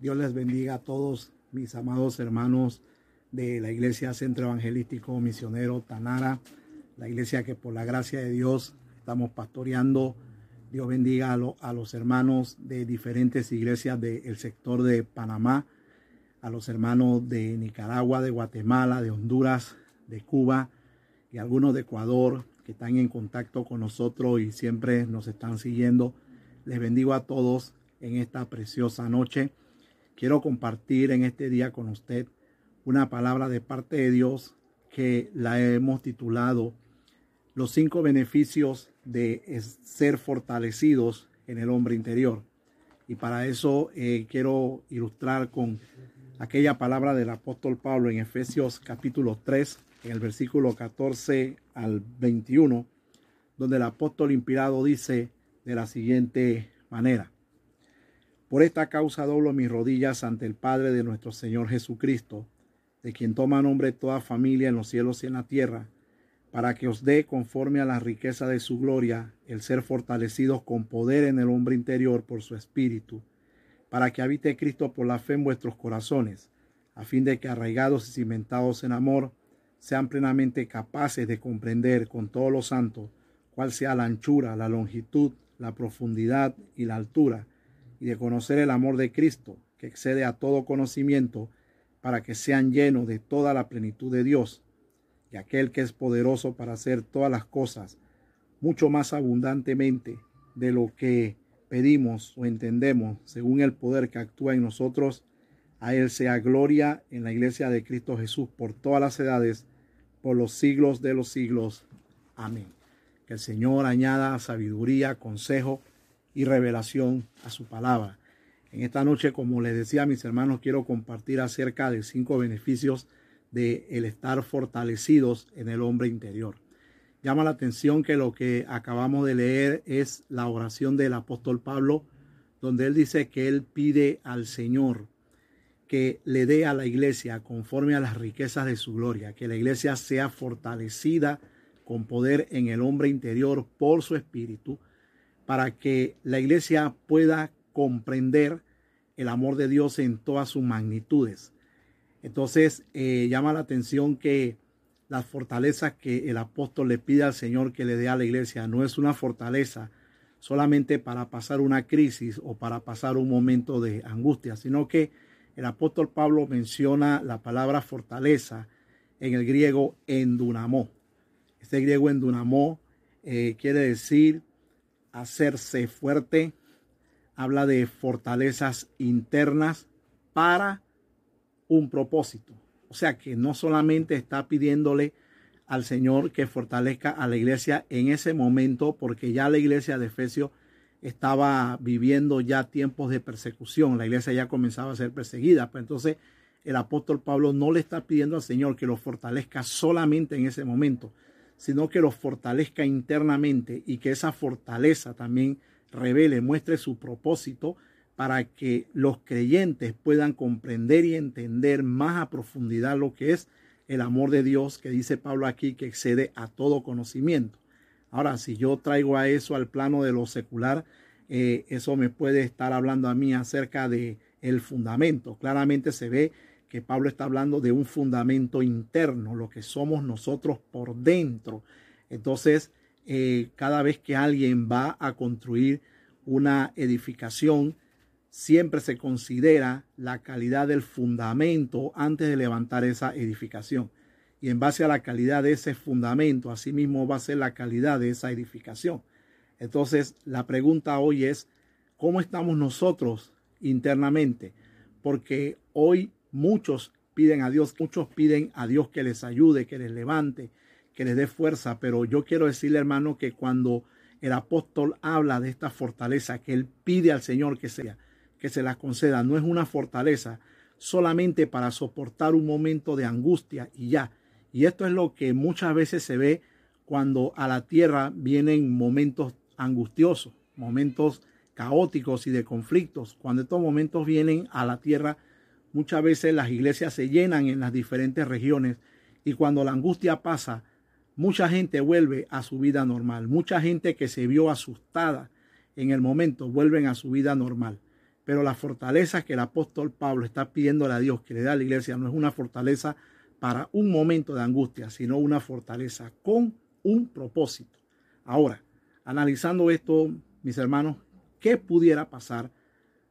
Dios les bendiga a todos mis amados hermanos de la Iglesia Centro Evangelístico Misionero Tanara, la iglesia que por la gracia de Dios estamos pastoreando. Dios bendiga a, los hermanos de diferentes iglesias del sector de Panamá, a los hermanos de Nicaragua, de Guatemala, de Honduras, de Cuba y algunos de Ecuador que están en contacto con nosotros y siempre nos están siguiendo. Les bendigo a todos en esta preciosa noche. Quiero compartir en este día con usted una palabra de parte de Dios que la hemos titulado Los cinco beneficios de ser fortalecidos en el hombre interior. Y para eso eh, quiero ilustrar con aquella palabra del apóstol Pablo en Efesios capítulo 3, en el versículo 14 al 21, donde el apóstol inspirado dice de la siguiente manera. Por esta causa doblo mis rodillas ante el Padre de nuestro Señor Jesucristo, de quien toma nombre toda familia en los cielos y en la tierra, para que os dé conforme a la riqueza de su gloria el ser fortalecidos con poder en el hombre interior por su espíritu, para que habite Cristo por la fe en vuestros corazones, a fin de que arraigados y cimentados en amor, sean plenamente capaces de comprender con todos los santos cuál sea la anchura, la longitud, la profundidad y la altura, y de conocer el amor de Cristo, que excede a todo conocimiento, para que sean llenos de toda la plenitud de Dios, y aquel que es poderoso para hacer todas las cosas, mucho más abundantemente de lo que pedimos o entendemos, según el poder que actúa en nosotros, a Él sea gloria en la iglesia de Cristo Jesús por todas las edades, por los siglos de los siglos. Amén. Que el Señor añada sabiduría, consejo, y revelación a su palabra. En esta noche, como les decía mis hermanos, quiero compartir acerca de cinco beneficios de el estar fortalecidos en el hombre interior. Llama la atención que lo que acabamos de leer es la oración del apóstol Pablo, donde él dice que él pide al Señor que le dé a la iglesia conforme a las riquezas de su gloria, que la iglesia sea fortalecida con poder en el hombre interior por su espíritu, para que la iglesia pueda comprender el amor de Dios en todas sus magnitudes. Entonces eh, llama la atención que las fortalezas que el apóstol le pide al Señor que le dé a la iglesia no es una fortaleza solamente para pasar una crisis o para pasar un momento de angustia, sino que el apóstol Pablo menciona la palabra fortaleza en el griego endunamó. Este griego endunamó eh, quiere decir hacerse fuerte, habla de fortalezas internas para un propósito. O sea que no solamente está pidiéndole al Señor que fortalezca a la iglesia en ese momento, porque ya la iglesia de Efesios estaba viviendo ya tiempos de persecución, la iglesia ya comenzaba a ser perseguida, pues entonces el apóstol Pablo no le está pidiendo al Señor que lo fortalezca solamente en ese momento, sino que los fortalezca internamente y que esa fortaleza también revele, muestre su propósito para que los creyentes puedan comprender y entender más a profundidad lo que es el amor de Dios que dice Pablo aquí que excede a todo conocimiento. Ahora, si yo traigo a eso al plano de lo secular, eh, eso me puede estar hablando a mí acerca de el fundamento. Claramente se ve que Pablo está hablando de un fundamento interno, lo que somos nosotros por dentro. Entonces, eh, cada vez que alguien va a construir una edificación, siempre se considera la calidad del fundamento antes de levantar esa edificación. Y en base a la calidad de ese fundamento, asimismo va a ser la calidad de esa edificación. Entonces, la pregunta hoy es, ¿cómo estamos nosotros internamente? Porque hoy Muchos piden a Dios, muchos piden a Dios que les ayude, que les levante, que les dé fuerza, pero yo quiero decirle hermano que cuando el apóstol habla de esta fortaleza que él pide al Señor que sea, que se la conceda, no es una fortaleza solamente para soportar un momento de angustia y ya. Y esto es lo que muchas veces se ve cuando a la tierra vienen momentos angustiosos, momentos caóticos y de conflictos. Cuando estos momentos vienen a la tierra, Muchas veces las iglesias se llenan en las diferentes regiones y cuando la angustia pasa, mucha gente vuelve a su vida normal. Mucha gente que se vio asustada en el momento vuelven a su vida normal. Pero la fortaleza que el apóstol Pablo está pidiéndole a Dios que le da a la iglesia no es una fortaleza para un momento de angustia, sino una fortaleza con un propósito. Ahora, analizando esto, mis hermanos, ¿qué pudiera pasar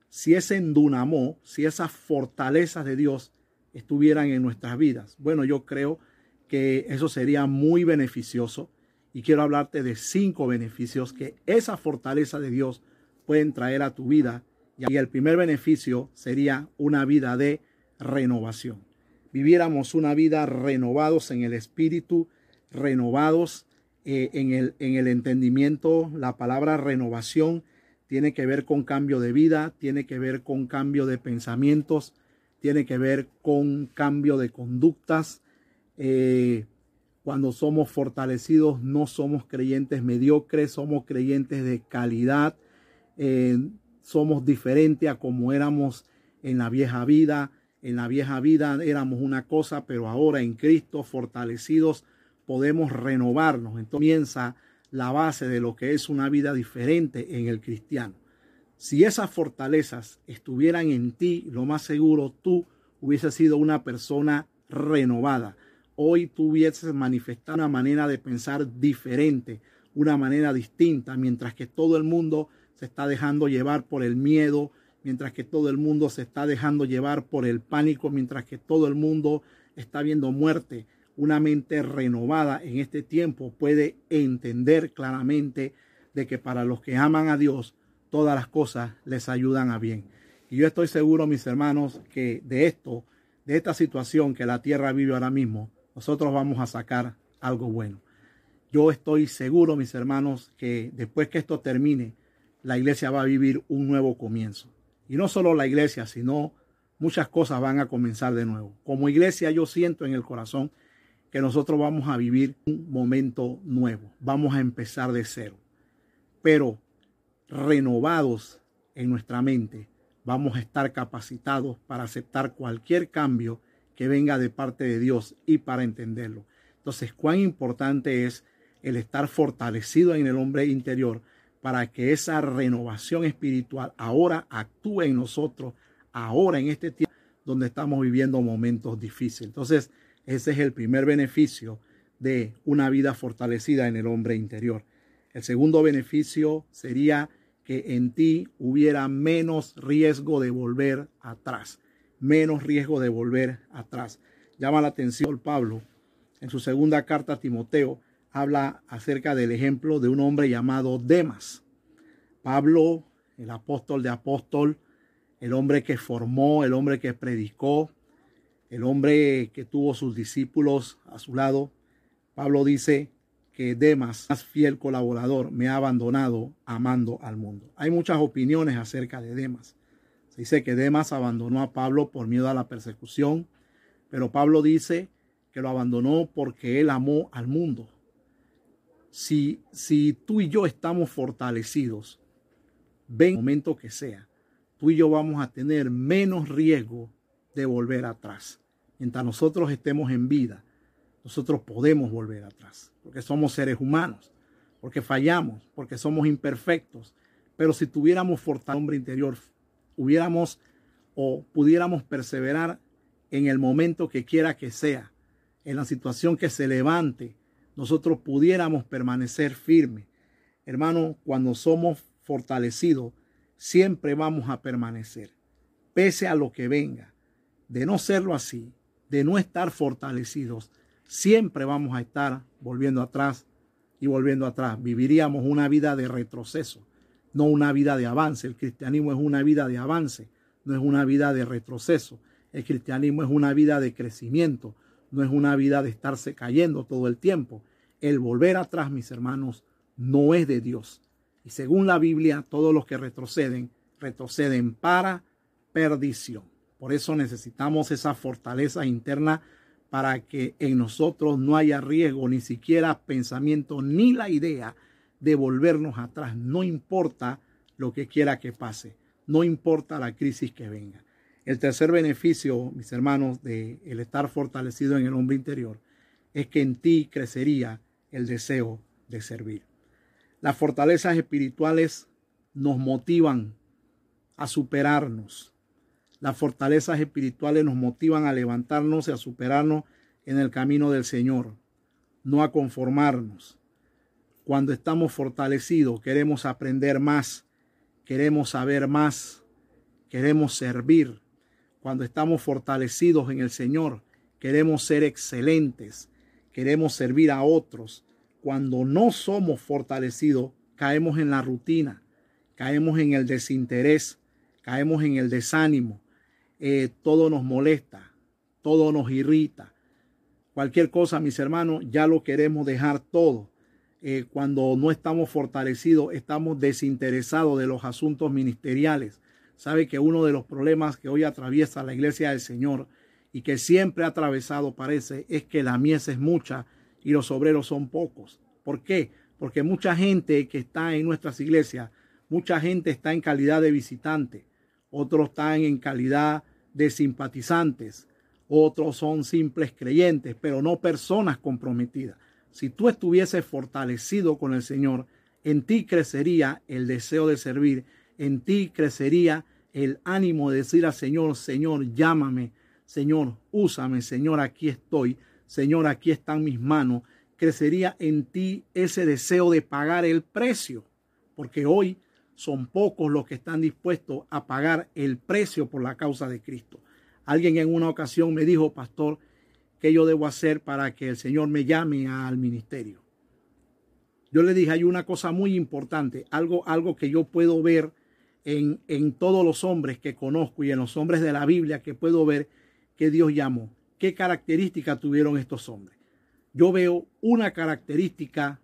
si ese endunamó, si esas fortalezas de Dios estuvieran en nuestras vidas? Bueno, yo creo que eso sería muy beneficioso y quiero hablarte de cinco beneficios que esa fortaleza de Dios pueden traer a tu vida. Y el primer beneficio sería una vida de renovación. Viviéramos una vida renovados en el espíritu, renovados eh, en, el, en el entendimiento. La palabra renovación tiene que ver con cambio de vida, tiene que ver con cambio de pensamientos, tiene que ver con cambio de conductas. Eh, cuando somos fortalecidos no somos creyentes mediocres, somos creyentes de calidad, eh, somos diferentes a como éramos en la vieja vida. En la vieja vida éramos una cosa, pero ahora en Cristo fortalecidos podemos renovarnos. Entonces comienza la base de lo que es una vida diferente en el cristiano. Si esas fortalezas estuvieran en ti, lo más seguro tú hubieses sido una persona renovada. Hoy tú hubieses manifestado una manera de pensar diferente, una manera distinta, mientras que todo el mundo se está dejando llevar por el miedo, mientras que todo el mundo se está dejando llevar por el pánico, mientras que todo el mundo está viendo muerte una mente renovada en este tiempo puede entender claramente de que para los que aman a Dios, todas las cosas les ayudan a bien. Y yo estoy seguro, mis hermanos, que de esto, de esta situación que la tierra vive ahora mismo, nosotros vamos a sacar algo bueno. Yo estoy seguro, mis hermanos, que después que esto termine, la iglesia va a vivir un nuevo comienzo. Y no solo la iglesia, sino muchas cosas van a comenzar de nuevo. Como iglesia yo siento en el corazón que nosotros vamos a vivir un momento nuevo, vamos a empezar de cero, pero renovados en nuestra mente, vamos a estar capacitados para aceptar cualquier cambio que venga de parte de Dios y para entenderlo. Entonces, cuán importante es el estar fortalecido en el hombre interior para que esa renovación espiritual ahora actúe en nosotros, ahora en este tiempo donde estamos viviendo momentos difíciles. Entonces, ese es el primer beneficio de una vida fortalecida en el hombre interior. El segundo beneficio sería que en ti hubiera menos riesgo de volver atrás, menos riesgo de volver atrás. Llama la atención Pablo en su segunda carta a Timoteo, habla acerca del ejemplo de un hombre llamado Demas. Pablo, el apóstol de apóstol, el hombre que formó, el hombre que predicó, el hombre que tuvo sus discípulos a su lado, Pablo dice que Demas, más fiel colaborador, me ha abandonado amando al mundo. Hay muchas opiniones acerca de Demas. Se dice que Demas abandonó a Pablo por miedo a la persecución, pero Pablo dice que lo abandonó porque él amó al mundo. Si, si tú y yo estamos fortalecidos, ven momento que sea, tú y yo vamos a tener menos riesgo de volver atrás. Mientras nosotros estemos en vida, nosotros podemos volver atrás, porque somos seres humanos, porque fallamos, porque somos imperfectos. Pero si tuviéramos fortaleza hombre interior, hubiéramos o pudiéramos perseverar en el momento que quiera que sea, en la situación que se levante, nosotros pudiéramos permanecer firmes. Hermano, cuando somos fortalecidos, siempre vamos a permanecer, pese a lo que venga de no serlo así, de no estar fortalecidos, siempre vamos a estar volviendo atrás y volviendo atrás. Viviríamos una vida de retroceso, no una vida de avance. El cristianismo es una vida de avance, no es una vida de retroceso. El cristianismo es una vida de crecimiento, no es una vida de estarse cayendo todo el tiempo. El volver atrás, mis hermanos, no es de Dios. Y según la Biblia, todos los que retroceden, retroceden para perdición. Por eso necesitamos esa fortaleza interna para que en nosotros no haya riesgo, ni siquiera pensamiento, ni la idea de volvernos atrás. No importa lo que quiera que pase, no importa la crisis que venga. El tercer beneficio, mis hermanos, de el estar fortalecido en el hombre interior es que en ti crecería el deseo de servir. Las fortalezas espirituales nos motivan a superarnos. Las fortalezas espirituales nos motivan a levantarnos y a superarnos en el camino del Señor, no a conformarnos. Cuando estamos fortalecidos, queremos aprender más, queremos saber más, queremos servir. Cuando estamos fortalecidos en el Señor, queremos ser excelentes, queremos servir a otros. Cuando no somos fortalecidos, caemos en la rutina, caemos en el desinterés, caemos en el desánimo, eh, todo nos molesta, todo nos irrita. Cualquier cosa, mis hermanos, ya lo queremos dejar todo. Eh, cuando no estamos fortalecidos, estamos desinteresados de los asuntos ministeriales. Sabe que uno de los problemas que hoy atraviesa la iglesia del Señor y que siempre ha atravesado, parece, es que la mies es mucha y los obreros son pocos. ¿Por qué? Porque mucha gente que está en nuestras iglesias, mucha gente está en calidad de visitante, otros están en calidad de simpatizantes, otros son simples creyentes, pero no personas comprometidas. Si tú estuvieses fortalecido con el Señor, en ti crecería el deseo de servir, en ti crecería el ánimo de decir al Señor, Señor, llámame, Señor, úsame, Señor, aquí estoy, Señor, aquí están mis manos. Crecería en ti ese deseo de pagar el precio, porque hoy son pocos los que están dispuestos a pagar el precio por la causa de Cristo. Alguien en una ocasión me dijo, pastor, ¿qué yo debo hacer para que el Señor me llame al ministerio? Yo le dije, hay una cosa muy importante, algo, algo que yo puedo ver en, en todos los hombres que conozco y en los hombres de la Biblia que puedo ver que Dios llamó. ¿Qué características tuvieron estos hombres? Yo veo una característica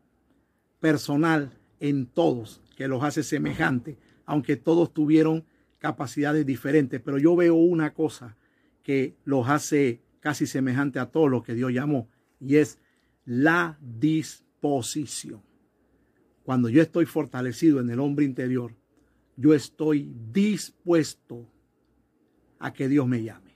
personal en todos que los hace semejantes, aunque todos tuvieron capacidades diferentes. Pero yo veo una cosa que los hace casi semejante a todo lo que Dios llamó, y es la disposición. Cuando yo estoy fortalecido en el hombre interior, yo estoy dispuesto a que Dios me llame.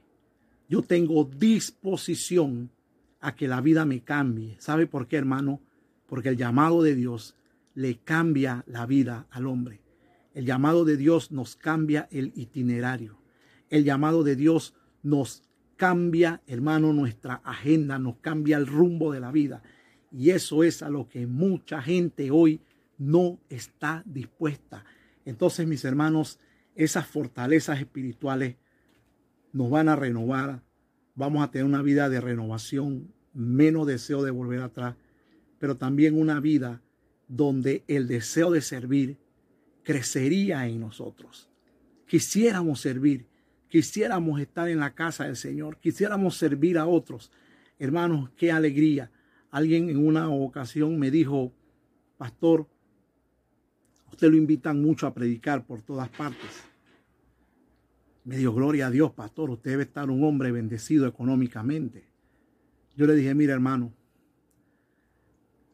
Yo tengo disposición a que la vida me cambie. ¿Sabe por qué, hermano? Porque el llamado de Dios le cambia la vida al hombre. El llamado de Dios nos cambia el itinerario. El llamado de Dios nos cambia, hermano, nuestra agenda, nos cambia el rumbo de la vida. Y eso es a lo que mucha gente hoy no está dispuesta. Entonces, mis hermanos, esas fortalezas espirituales nos van a renovar. Vamos a tener una vida de renovación, menos deseo de volver atrás, pero también una vida donde el deseo de servir crecería en nosotros. Quisiéramos servir, quisiéramos estar en la casa del Señor, quisiéramos servir a otros. Hermanos, qué alegría. Alguien en una ocasión me dijo, pastor, usted lo invitan mucho a predicar por todas partes. Me dio gloria a Dios, pastor, usted debe estar un hombre bendecido económicamente. Yo le dije, mira hermano,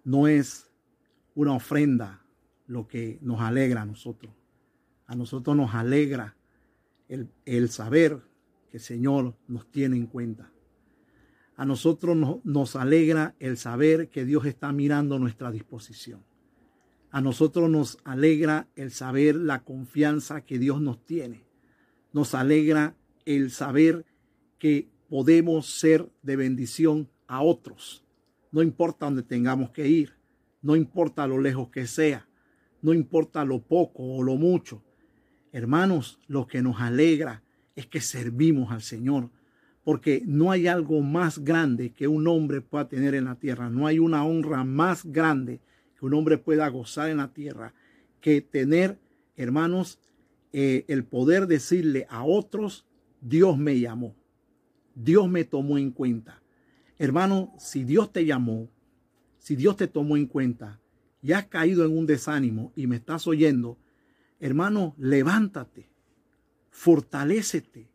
no es una ofrenda lo que nos alegra a nosotros. A nosotros nos alegra el, saber que el Señor nos tiene en cuenta. A nosotros nos alegra el saber que Dios está mirando nuestra disposición. A nosotros nos alegra el saber la confianza que Dios nos tiene. Nos alegra el saber que podemos ser de bendición a otros. No importa dónde tengamos que ir no importa lo lejos que sea, no importa lo poco o lo mucho. Hermanos, lo que nos alegra es que servimos al Señor, porque no hay algo más grande que un hombre pueda tener en la tierra, no hay una honra más grande que un hombre pueda gozar en la tierra que tener, hermanos, eh, el poder decirle a otros, Dios me llamó, Dios me tomó en cuenta. Hermano, si Dios te llamó, si Dios te tomó en cuenta y has caído en un desánimo y me estás oyendo, hermano, levántate, fortalécete,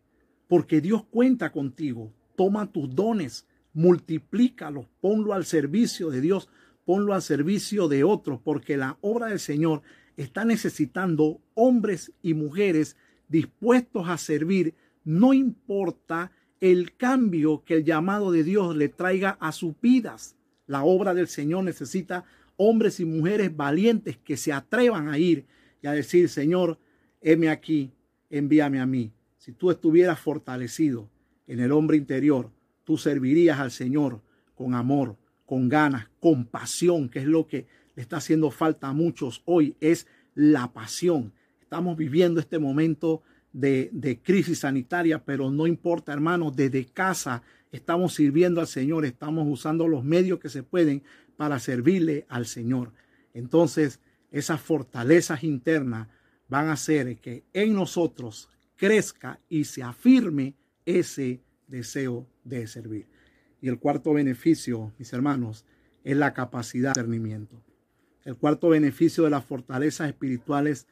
porque Dios cuenta contigo. Toma tus dones, multiplícalos, ponlo al servicio de Dios, ponlo al servicio de otros, porque la obra del Señor está necesitando hombres y mujeres dispuestos a servir, no importa el cambio que el llamado de Dios le traiga a sus vidas. La obra del Señor necesita hombres y mujeres valientes que se atrevan a ir y a decir, Señor, heme aquí, envíame a mí. Si tú estuvieras fortalecido en el hombre interior, tú servirías al Señor con amor, con ganas, con pasión, que es lo que le está haciendo falta a muchos hoy, es la pasión. Estamos viviendo este momento de, de crisis sanitaria, pero no importa, hermanos, desde casa estamos sirviendo al Señor, estamos usando los medios que se pueden para servirle al Señor. Entonces, esas fortalezas internas van a hacer que en nosotros crezca y se afirme ese deseo de servir. Y el cuarto beneficio, mis hermanos, es la capacidad de discernimiento. El cuarto beneficio de las fortalezas espirituales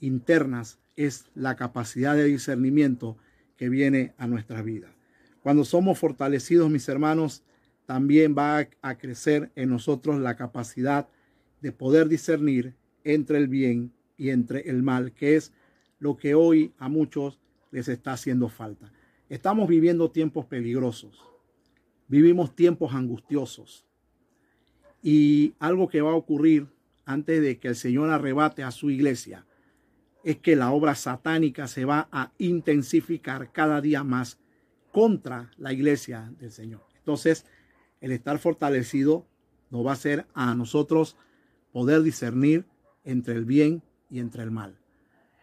internas es la capacidad de discernimiento que viene a nuestra vida. Cuando somos fortalecidos, mis hermanos, también va a crecer en nosotros la capacidad de poder discernir entre el bien y entre el mal, que es lo que hoy a muchos les está haciendo falta. Estamos viviendo tiempos peligrosos, vivimos tiempos angustiosos y algo que va a ocurrir antes de que el Señor arrebate a su iglesia es que la obra satánica se va a intensificar cada día más contra la iglesia del Señor. Entonces, el estar fortalecido nos va a hacer a nosotros poder discernir entre el bien y entre el mal.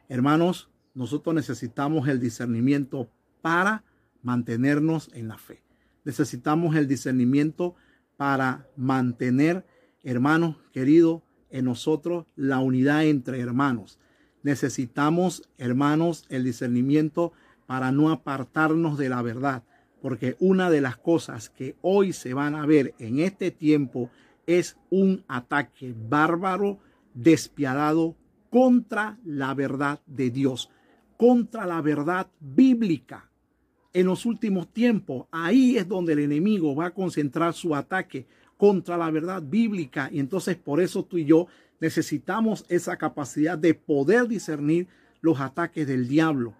Hermanos, nosotros necesitamos el discernimiento para mantenernos en la fe. Necesitamos el discernimiento para mantener, hermanos queridos, en nosotros la unidad entre hermanos. Necesitamos, hermanos, el discernimiento para no apartarnos de la verdad, porque una de las cosas que hoy se van a ver en este tiempo es un ataque bárbaro, despiadado contra la verdad de Dios, contra la verdad bíblica. En los últimos tiempos, ahí es donde el enemigo va a concentrar su ataque contra la verdad bíblica. Y entonces por eso tú y yo necesitamos esa capacidad de poder discernir los ataques del diablo.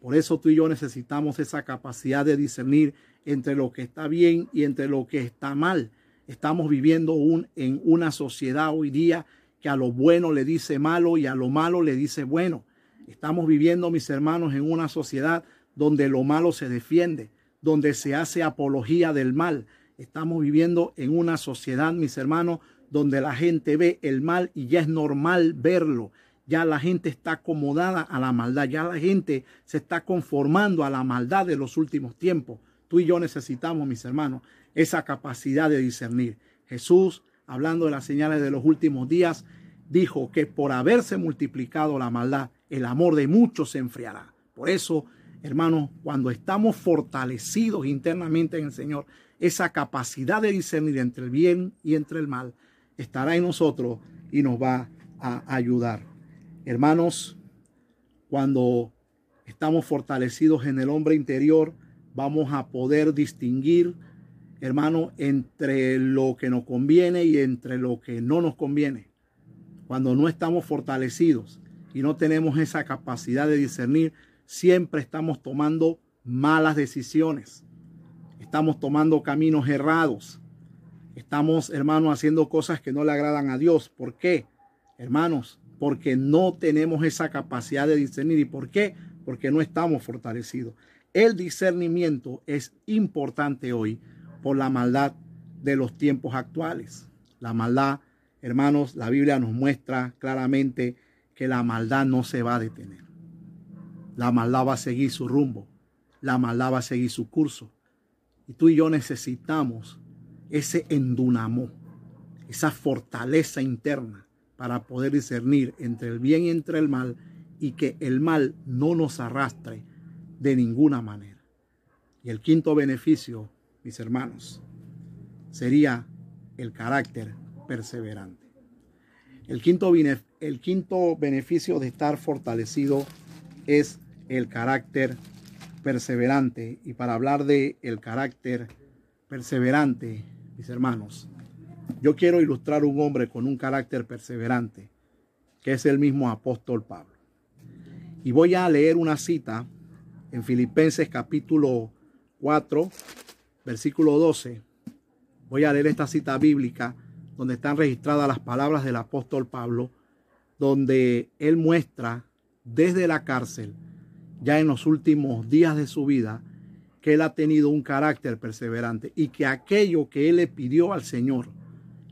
Por eso tú y yo necesitamos esa capacidad de discernir entre lo que está bien y entre lo que está mal. Estamos viviendo en una sociedad hoy día que a lo bueno le dice malo y a lo malo le dice bueno. Estamos viviendo, mis hermanos, en una sociedad donde lo malo se defiende, donde se hace apología del mal. Estamos viviendo en una sociedad, mis hermanos, donde la gente ve el mal y ya es normal verlo. Ya la gente está acomodada a la maldad, ya la gente se está conformando a la maldad de los últimos tiempos. Tú y yo necesitamos, mis hermanos, esa capacidad de discernir. Jesús, hablando de las señales de los últimos días, dijo que por haberse multiplicado la maldad, el amor de muchos se enfriará. Por eso, hermanos, cuando estamos fortalecidos internamente en el Señor, esa capacidad de discernir entre el bien y entre el mal estará en nosotros y nos va a ayudar. Hermanos, cuando estamos fortalecidos en el hombre interior, vamos a poder distinguir hermano, entre lo que nos conviene y entre lo que no nos conviene. Cuando no estamos fortalecidos y no tenemos esa capacidad de discernir, siempre estamos tomando malas decisiones. Estamos tomando caminos errados. Estamos, hermanos, haciendo cosas que no le agradan a Dios. ¿Por qué? Hermanos, porque no tenemos esa capacidad de discernir. ¿Y por qué? Porque no estamos fortalecidos. El discernimiento es importante hoy por la maldad de los tiempos actuales. La maldad, hermanos, la Biblia nos muestra claramente que la maldad no se va a detener. La maldad va a seguir su rumbo. La maldad va a seguir su curso. Y tú y yo necesitamos ese endunamo, esa fortaleza interna para poder discernir entre el bien y entre el mal y que el mal no nos arrastre de ninguna manera. Y el quinto beneficio mis hermanos, sería el carácter perseverante. El quinto, el quinto beneficio de estar fortalecido es el carácter perseverante. Y para hablar de el carácter perseverante, mis hermanos, yo quiero ilustrar un hombre con un carácter perseverante, que es el mismo apóstol Pablo. Y voy a leer una cita en Filipenses capítulo 4, versículo 12, voy a leer esta cita bíblica donde están registradas las palabras del apóstol Pablo, donde él muestra desde la cárcel ya en los últimos días de su vida que él ha tenido un carácter perseverante y que aquello que él le pidió al Señor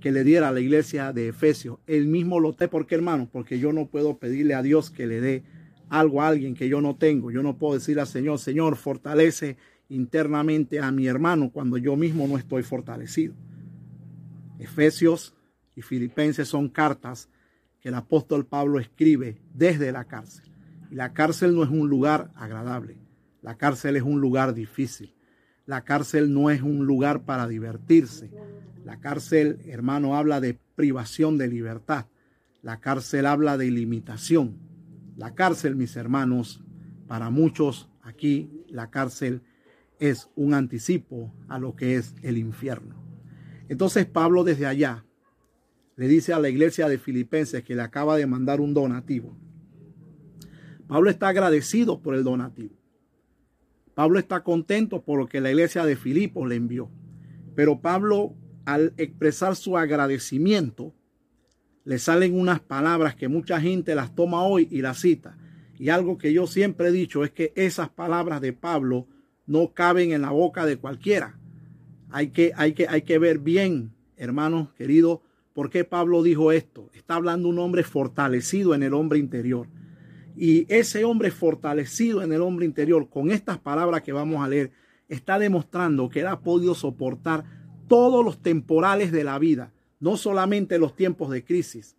que le diera a la iglesia de Efesios, él mismo lo te porque hermano, porque yo no puedo pedirle a Dios que le dé algo a alguien que yo no tengo. Yo no puedo decir al Señor, Señor, fortalece internamente a mi hermano cuando yo mismo no estoy fortalecido. Efesios y Filipenses son cartas que el apóstol Pablo escribe desde la cárcel. Y la cárcel no es un lugar agradable. La cárcel es un lugar difícil. La cárcel no es un lugar para divertirse. La cárcel, hermano, habla de privación de libertad. La cárcel habla de limitación. La cárcel, mis hermanos, para muchos aquí, la cárcel es un anticipo a lo que es el infierno. Entonces Pablo desde allá le dice a la iglesia de Filipenses que le acaba de mandar un donativo. Pablo está agradecido por el donativo. Pablo está contento por lo que la iglesia de Filipos le envió. Pero Pablo, al expresar su agradecimiento, le salen unas palabras que mucha gente las toma hoy y las cita. Y algo que yo siempre he dicho es que esas palabras de Pablo no caben en la boca de cualquiera. Hay que, hay que, hay que ver bien, hermanos queridos, por qué Pablo dijo esto. Está hablando un hombre fortalecido en el hombre interior. Y ese hombre fortalecido en el hombre interior, con estas palabras que vamos a leer, está demostrando que él ha podido soportar todos los temporales de la vida, no solamente los tiempos de crisis,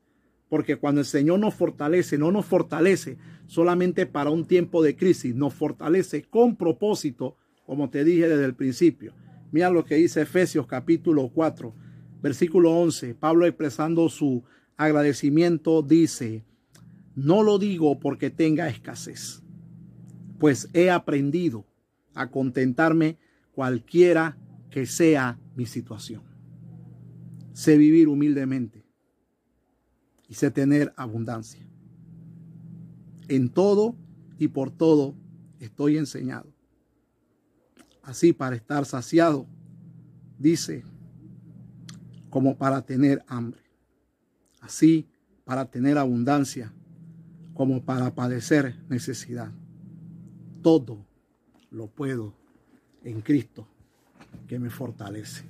porque cuando el Señor nos fortalece, no nos fortalece solamente para un tiempo de crisis, nos fortalece con propósito, como te dije desde el principio. Mira lo que dice Efesios capítulo 4, versículo 11. Pablo expresando su agradecimiento dice, no lo digo porque tenga escasez, pues he aprendido a contentarme cualquiera que sea mi situación. Sé vivir humildemente y sé tener abundancia. En todo y por todo estoy enseñado. Así para estar saciado, dice, como para tener hambre. Así para tener abundancia como para padecer necesidad. Todo lo puedo en Cristo que me fortalece.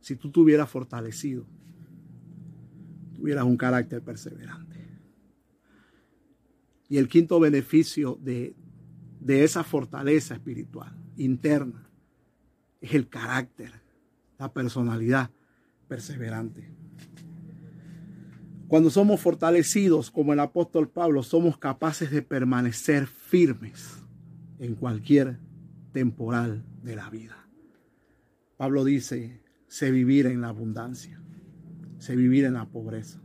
Si tú tuvieras fortalecido, tuvieras un carácter perseverante. Y el quinto beneficio de, de esa fortaleza espiritual interna es el carácter, la personalidad perseverante. Cuando somos fortalecidos como el apóstol Pablo, somos capaces de permanecer firmes en cualquier temporal de la vida. Pablo dice, sé vivir en la abundancia, sé vivir en la pobreza,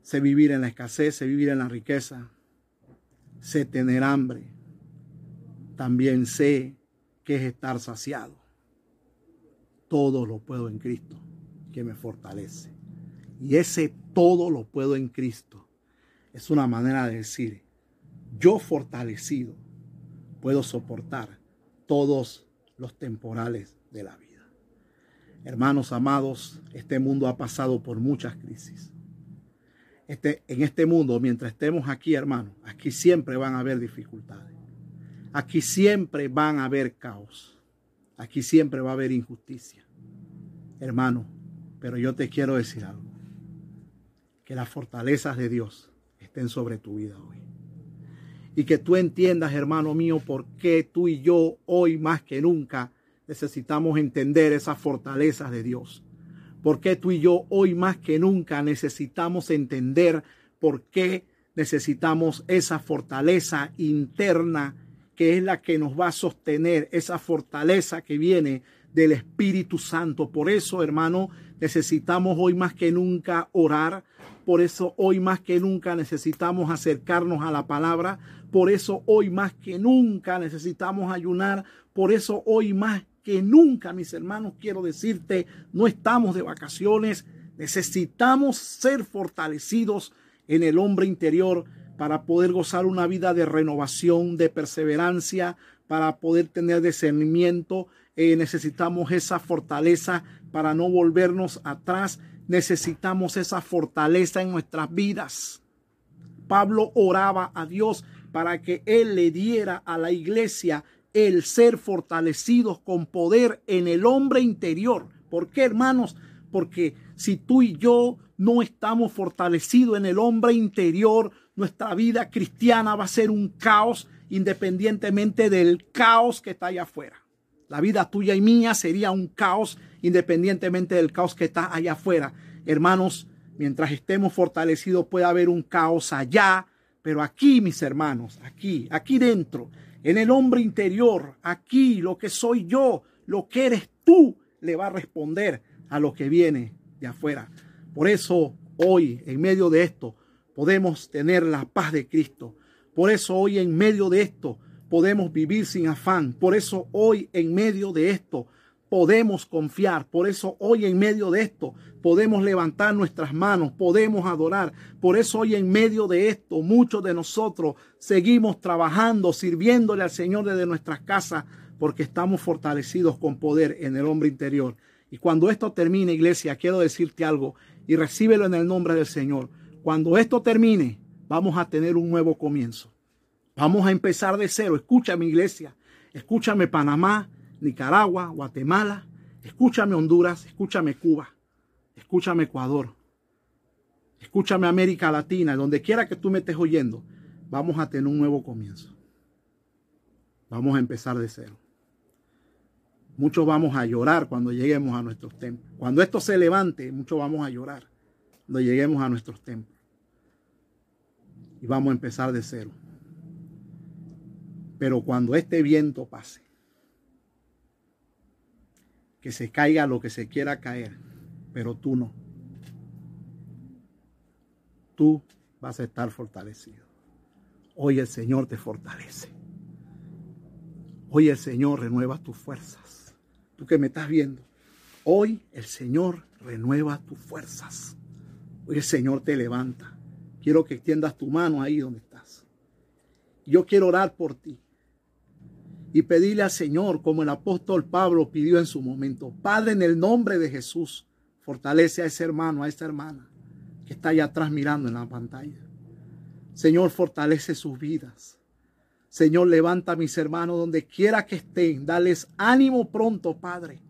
sé vivir en la escasez, sé vivir en la riqueza, sé tener hambre, también sé que es estar saciado todo lo puedo en Cristo que me fortalece. Y ese todo lo puedo en Cristo es una manera de decir, yo fortalecido puedo soportar todos los temporales de la vida. Hermanos amados, este mundo ha pasado por muchas crisis. Este, en este mundo, mientras estemos aquí, hermanos, aquí siempre van a haber dificultades. Aquí siempre van a haber caos. Aquí siempre va a haber injusticia. Hermano, pero yo te quiero decir algo. Que las fortalezas de Dios estén sobre tu vida hoy. Y que tú entiendas, hermano mío, por qué tú y yo hoy más que nunca necesitamos entender esas fortalezas de Dios. Por qué tú y yo hoy más que nunca necesitamos entender por qué necesitamos esa fortaleza interna que es la que nos va a sostener, esa fortaleza que viene del Espíritu Santo. Por eso, hermano, necesitamos hoy más que nunca orar. Por eso hoy más que nunca necesitamos acercarnos a la palabra. Por eso hoy más que nunca necesitamos ayunar. Por eso hoy más que nunca, mis hermanos, quiero decirte, no estamos de vacaciones. Necesitamos ser fortalecidos en el hombre interior para poder gozar una vida de renovación, de perseverancia, para poder tener discernimiento. Eh, necesitamos esa fortaleza para no volvernos atrás. necesitamos esa fortaleza en nuestras vidas. Pablo oraba a Dios para que Él le diera a la iglesia el ser fortalecidos con poder en el hombre interior. ¿Por qué, hermanos? Porque si tú y yo no estamos fortalecidos en el hombre interior, nuestra vida cristiana va a ser un caos independientemente del caos que está allá afuera. La vida tuya y mía sería un caos independientemente del caos que está allá afuera. Hermanos, mientras estemos fortalecidos puede haber un caos allá, pero aquí, mis hermanos, aquí, aquí dentro, en el hombre interior, aquí, lo que soy yo, lo que eres tú, le va a responder a lo que viene de afuera. Por eso hoy, en medio de esto, podemos tener la paz de Cristo. Por eso hoy, en medio de esto, podemos vivir sin afán. Por eso hoy, en medio de esto, podemos confiar. Por eso hoy en medio de esto podemos levantar nuestras manos, podemos adorar. Por eso hoy en medio de esto muchos de nosotros seguimos trabajando, sirviéndole al Señor desde nuestras casas, porque estamos fortalecidos con poder en el hombre interior. Y cuando esto termine, iglesia, quiero decirte algo y recíbelo en el nombre del Señor. Cuando esto termine, vamos a tener un nuevo comienzo. Vamos a empezar de cero. Escúchame, iglesia. Escúchame, Panamá, Nicaragua, Guatemala. Escúchame, Honduras. Escúchame, Cuba. Escúchame, Ecuador. Escúchame, América Latina. Donde quiera que tú me estés oyendo, vamos a tener un nuevo comienzo. Vamos a empezar de cero. Muchos vamos a llorar cuando lleguemos a nuestros templos. Cuando esto se levante, muchos vamos a llorar cuando lleguemos a nuestros templos. Y vamos a empezar de cero. Pero cuando este viento pase, que se caiga lo que se quiera caer, pero tú no. Tú vas a estar fortalecido. Hoy el Señor te fortalece. Hoy el Señor renueva tus fuerzas tú que me estás viendo, hoy el Señor renueva tus fuerzas. Hoy el Señor te levanta. Quiero que extiendas tu mano ahí donde estás. Yo quiero orar por ti y pedirle al Señor, como el apóstol Pablo pidió en su momento, Padre, en el nombre de Jesús, fortalece a ese hermano, a esa hermana que está allá atrás mirando en la pantalla. Señor, fortalece sus vidas. Señor, levanta a mis hermanos donde quiera que estén. Dales ánimo pronto, Padre.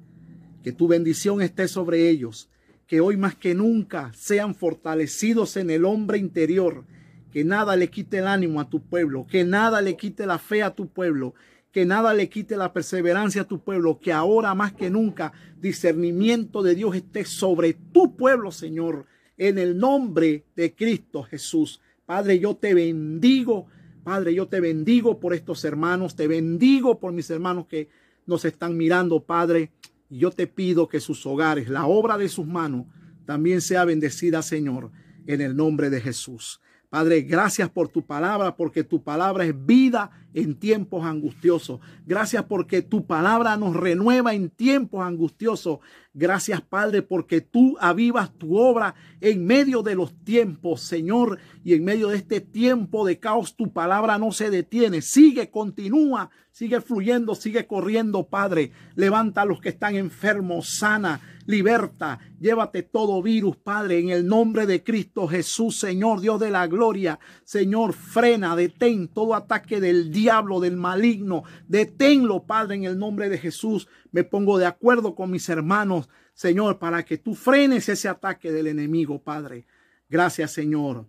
Que tu bendición esté sobre ellos. Que hoy más que nunca sean fortalecidos en el hombre interior. Que nada le quite el ánimo a tu pueblo. Que nada le quite la fe a tu pueblo. Que nada le quite la perseverancia a tu pueblo. Que ahora más que nunca discernimiento de Dios esté sobre tu pueblo, Señor. En el nombre de Cristo Jesús. Padre, yo te bendigo Padre, yo te bendigo por estos hermanos, te bendigo por mis hermanos que nos están mirando, Padre. Y yo te pido que sus hogares, la obra de sus manos, también sea bendecida, Señor, en el nombre de Jesús. Padre, gracias por tu palabra, porque tu palabra es vida en tiempos angustiosos. Gracias porque tu palabra nos renueva en tiempos angustiosos. Gracias, Padre, porque tú avivas tu obra en medio de los tiempos, Señor, y en medio de este tiempo de caos, tu palabra no se detiene. Sigue, continúa, sigue fluyendo, sigue corriendo, Padre. Levanta a los que están enfermos, sana liberta, llévate todo virus, Padre, en el nombre de Cristo Jesús, Señor, Dios de la gloria. Señor, frena, detén todo ataque del diablo, del maligno. Deténlo, Padre, en el nombre de Jesús. Me pongo de acuerdo con mis hermanos, Señor, para que tú frenes ese ataque del enemigo, Padre. Gracias, Señor.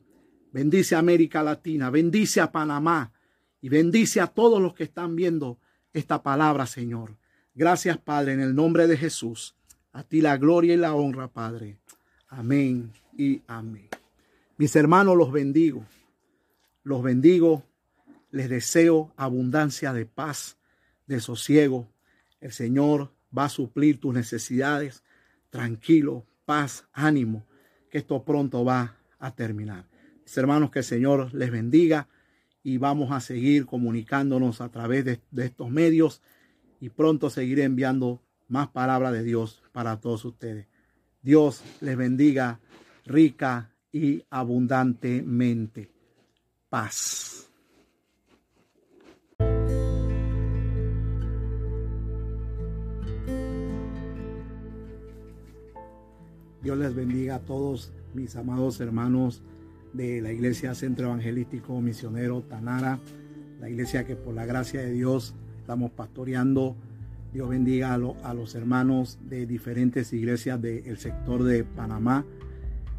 Bendice a América Latina, bendice a Panamá y bendice a todos los que están viendo esta palabra, Señor. Gracias, Padre, en el nombre de Jesús. A ti la gloria y la honra, Padre. Amén y amén. Mis hermanos, los bendigo. Los bendigo. Les deseo abundancia de paz, de sosiego. El Señor va a suplir tus necesidades. Tranquilo, paz, ánimo, que esto pronto va a terminar. Mis hermanos, que el Señor les bendiga y vamos a seguir comunicándonos a través de, de estos medios y pronto seguiré enviando más palabra de Dios para todos ustedes. Dios les bendiga rica y abundantemente. Paz. Dios les bendiga a todos mis amados hermanos de la Iglesia Centro Evangelístico Misionero Tanara, la iglesia que por la gracia de Dios estamos pastoreando. Dios bendiga a, los hermanos de diferentes iglesias del sector de Panamá,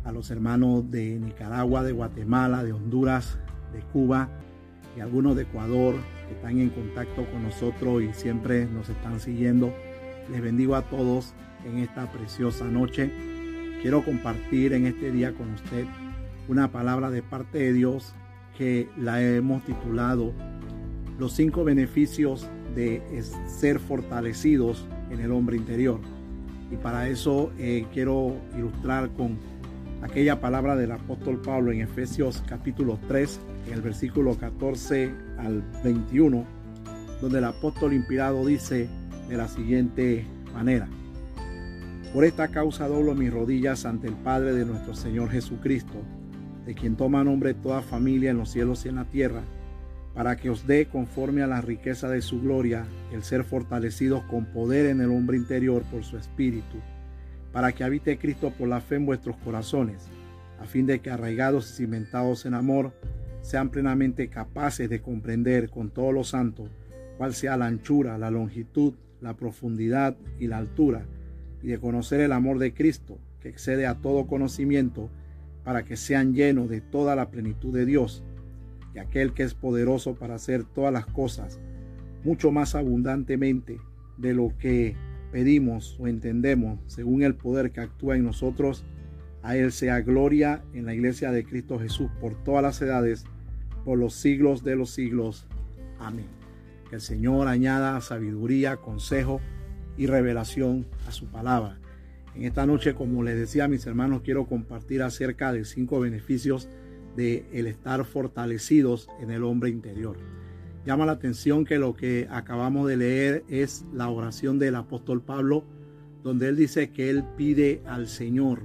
a los hermanos de Nicaragua, de Guatemala, de Honduras, de Cuba y algunos de Ecuador que están en contacto con nosotros y siempre nos están siguiendo. Les bendigo a todos en esta preciosa noche. Quiero compartir en este día con usted una palabra de parte de Dios que la hemos titulado Los cinco beneficios de ser fortalecidos en el hombre interior. Y para eso eh, quiero ilustrar con aquella palabra del apóstol Pablo en Efesios capítulo 3, en el versículo 14 al 21, donde el apóstol inspirado dice de la siguiente manera. Por esta causa doblo mis rodillas ante el Padre de nuestro Señor Jesucristo, de quien toma nombre toda familia en los cielos y en la tierra, para que os dé conforme a la riqueza de su gloria el ser fortalecidos con poder en el hombre interior por su espíritu, para que habite Cristo por la fe en vuestros corazones, a fin de que arraigados y cimentados en amor, sean plenamente capaces de comprender con todos los santos cuál sea la anchura, la longitud, la profundidad y la altura, y de conocer el amor de Cristo, que excede a todo conocimiento, para que sean llenos de toda la plenitud de Dios, y aquel que es poderoso para hacer todas las cosas, mucho más abundantemente de lo que pedimos o entendemos, según el poder que actúa en nosotros, a Él sea gloria en la iglesia de Cristo Jesús por todas las edades, por los siglos de los siglos. Amén. Que el Señor añada sabiduría, consejo, y revelación a su palabra. En esta noche, como les decía mis hermanos, quiero compartir acerca de cinco beneficios de el estar fortalecidos en el hombre interior. Llama la atención que lo que acabamos de leer es la oración del apóstol Pablo, donde él dice que él pide al Señor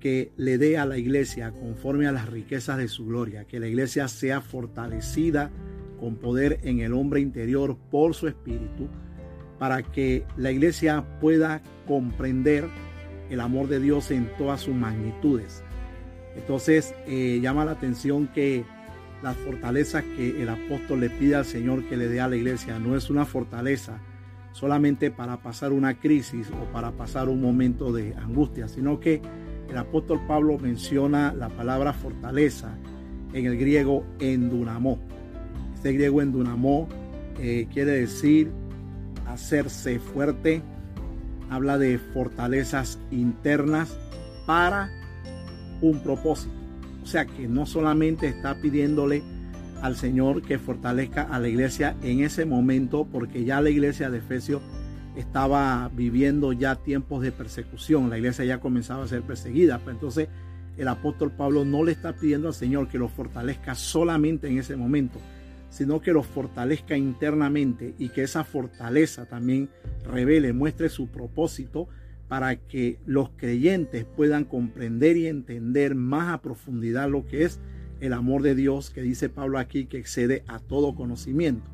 que le dé a la iglesia conforme a las riquezas de su gloria, que la iglesia sea fortalecida con poder en el hombre interior por su espíritu, para que la iglesia pueda comprender el amor de Dios en todas sus magnitudes. Entonces eh, llama la atención que las fortalezas que el apóstol le pide al Señor que le dé a la iglesia no es una fortaleza solamente para pasar una crisis o para pasar un momento de angustia, sino que el apóstol Pablo menciona la palabra fortaleza en el griego endunamó. Este griego endunamó eh, quiere decir hacerse fuerte, habla de fortalezas internas para un propósito. O sea que no solamente está pidiéndole al Señor que fortalezca a la iglesia en ese momento, porque ya la iglesia de Efesios estaba viviendo ya tiempos de persecución, la iglesia ya comenzaba a ser perseguida. Pero entonces el apóstol Pablo no le está pidiendo al Señor que lo fortalezca solamente en ese momento, sino que los fortalezca internamente y que esa fortaleza también revele, muestre su propósito para que los creyentes puedan comprender y entender más a profundidad lo que es el amor de Dios que dice Pablo aquí que excede a todo conocimiento.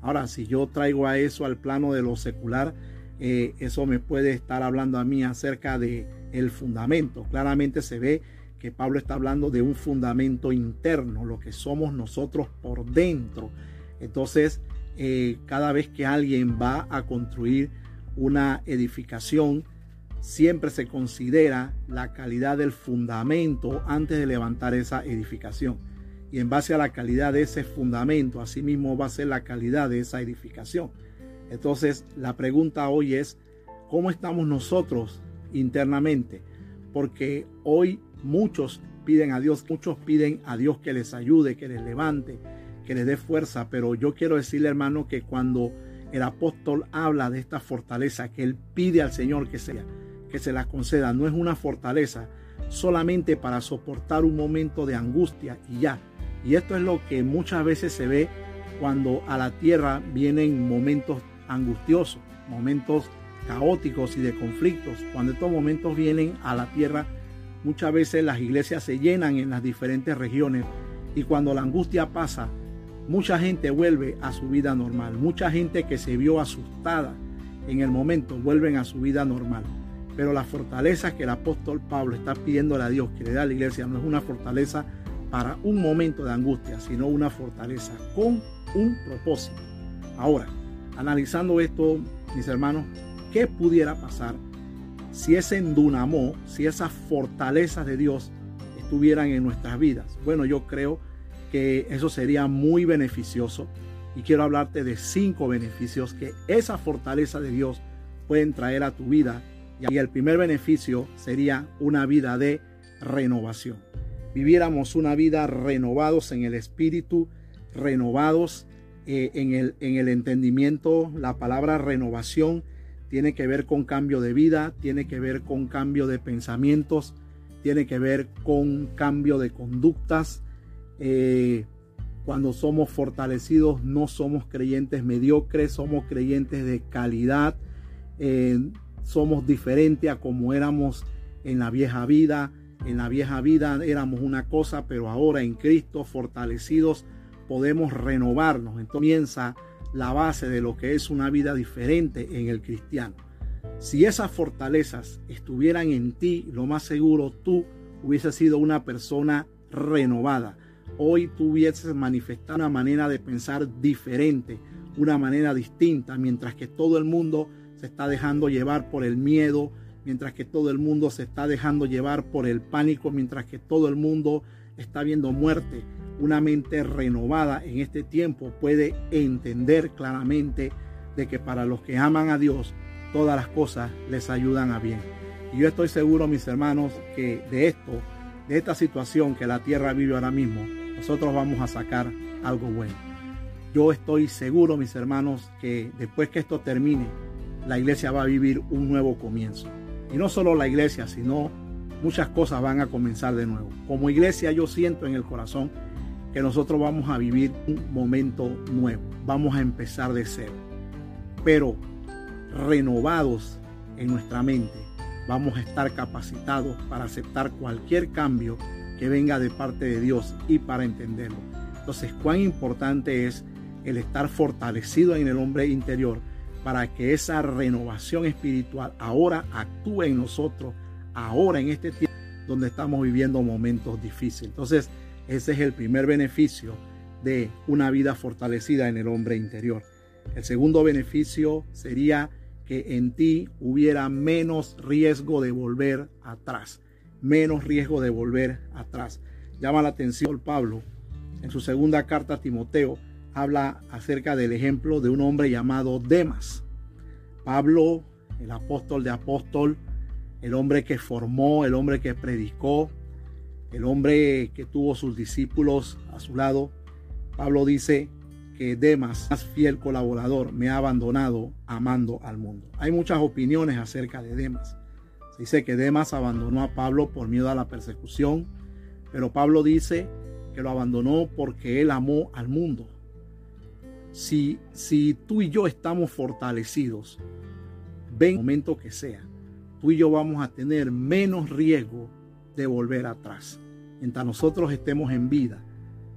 Ahora, si yo traigo a eso al plano de lo secular, eh, eso me puede estar hablando a mí acerca de el fundamento. Claramente se ve que Pablo está hablando de un fundamento interno, lo que somos nosotros por dentro. Entonces, eh, cada vez que alguien va a construir una edificación, siempre se considera la calidad del fundamento antes de levantar esa edificación. Y en base a la calidad de ese fundamento, asimismo va a ser la calidad de esa edificación. Entonces, la pregunta hoy es, ¿cómo estamos nosotros internamente? Porque hoy Muchos piden a Dios, muchos piden a Dios que les ayude, que les levante, que les dé fuerza. Pero yo quiero decirle, hermano, que cuando el apóstol habla de esta fortaleza que él pide al Señor que sea, que se la conceda, no es una fortaleza solamente para soportar un momento de angustia y ya. Y esto es lo que muchas veces se ve cuando a la tierra vienen momentos angustiosos, momentos caóticos y de conflictos. Cuando estos momentos vienen a la tierra, Muchas veces las iglesias se llenan en las diferentes regiones y cuando la angustia pasa, mucha gente vuelve a su vida normal. Mucha gente que se vio asustada en el momento vuelven a su vida normal. Pero la fortaleza que el apóstol Pablo está pidiéndole a Dios que le da a la iglesia no es una fortaleza para un momento de angustia, sino una fortaleza con un propósito. Ahora, analizando esto, mis hermanos, ¿qué pudiera pasar si ese endunamó, si esas fortalezas de Dios estuvieran en nuestras vidas? Bueno, yo creo que eso sería muy beneficioso y quiero hablarte de cinco beneficios que esa fortaleza de Dios pueden traer a tu vida. Y el primer beneficio sería una vida de renovación. Viviéramos una vida renovados en el espíritu, renovados eh, en, el, en el entendimiento. La palabra renovación tiene que ver con cambio de vida, tiene que ver con cambio de pensamientos, tiene que ver con cambio de conductas. Eh, cuando somos fortalecidos no somos creyentes mediocres, somos creyentes de calidad, eh, somos diferentes a como éramos en la vieja vida. En la vieja vida éramos una cosa, pero ahora en Cristo, fortalecidos, podemos renovarnos. Entonces comienza la base de lo que es una vida diferente en el cristiano. Si esas fortalezas estuvieran en ti, lo más seguro tú hubieses sido una persona renovada hoy tú hubieses manifestado una manera de pensar diferente, una manera distinta, mientras que todo el mundo se está dejando llevar por el miedo, mientras que todo el mundo se está dejando llevar por el pánico, mientras que todo el mundo está viendo muerte. Una mente renovada en este tiempo puede entender claramente de que para los que aman a Dios, todas las cosas les ayudan a bien. Y yo estoy seguro, mis hermanos, que de esto de esta situación que la tierra vive ahora mismo, nosotros vamos a sacar algo bueno. Yo estoy seguro, mis hermanos, que después que esto termine, la iglesia va a vivir un nuevo comienzo. Y no solo la iglesia, sino muchas cosas van a comenzar de nuevo. Como iglesia yo siento en el corazón nosotros vamos a vivir un momento nuevo. Vamos a empezar de cero. Pero renovados en nuestra mente vamos a estar capacitados para aceptar cualquier cambio que venga de parte de Dios y para entenderlo. Entonces, cuán importante es el estar fortalecido en el hombre interior para que esa renovación espiritual ahora actúe en nosotros, ahora en este tiempo donde estamos viviendo momentos difíciles. Entonces, ese es el primer beneficio de una vida fortalecida en el hombre interior. El segundo beneficio sería que en ti hubiera menos riesgo de volver atrás, menos riesgo de volver atrás. Llama la atención Pablo en su segunda carta a Timoteo, habla acerca del ejemplo de un hombre llamado Demas. Pablo, el apóstol de apóstol, el hombre que formó, el hombre que predicó, el hombre que tuvo sus discípulos a su lado. Pablo dice, que Demas, más fiel colaborador, me ha abandonado amando al mundo. Hay muchas opiniones acerca de Demas. Se dice que Demas abandonó a Pablo por miedo a la persecución, pero Pablo dice que lo abandonó porque él amó al mundo. Si, si tú y yo estamos fortalecidos, ven momento que sea, tú y yo vamos a tener menos riesgo de volver atrás. Mientras nosotros estemos en vida,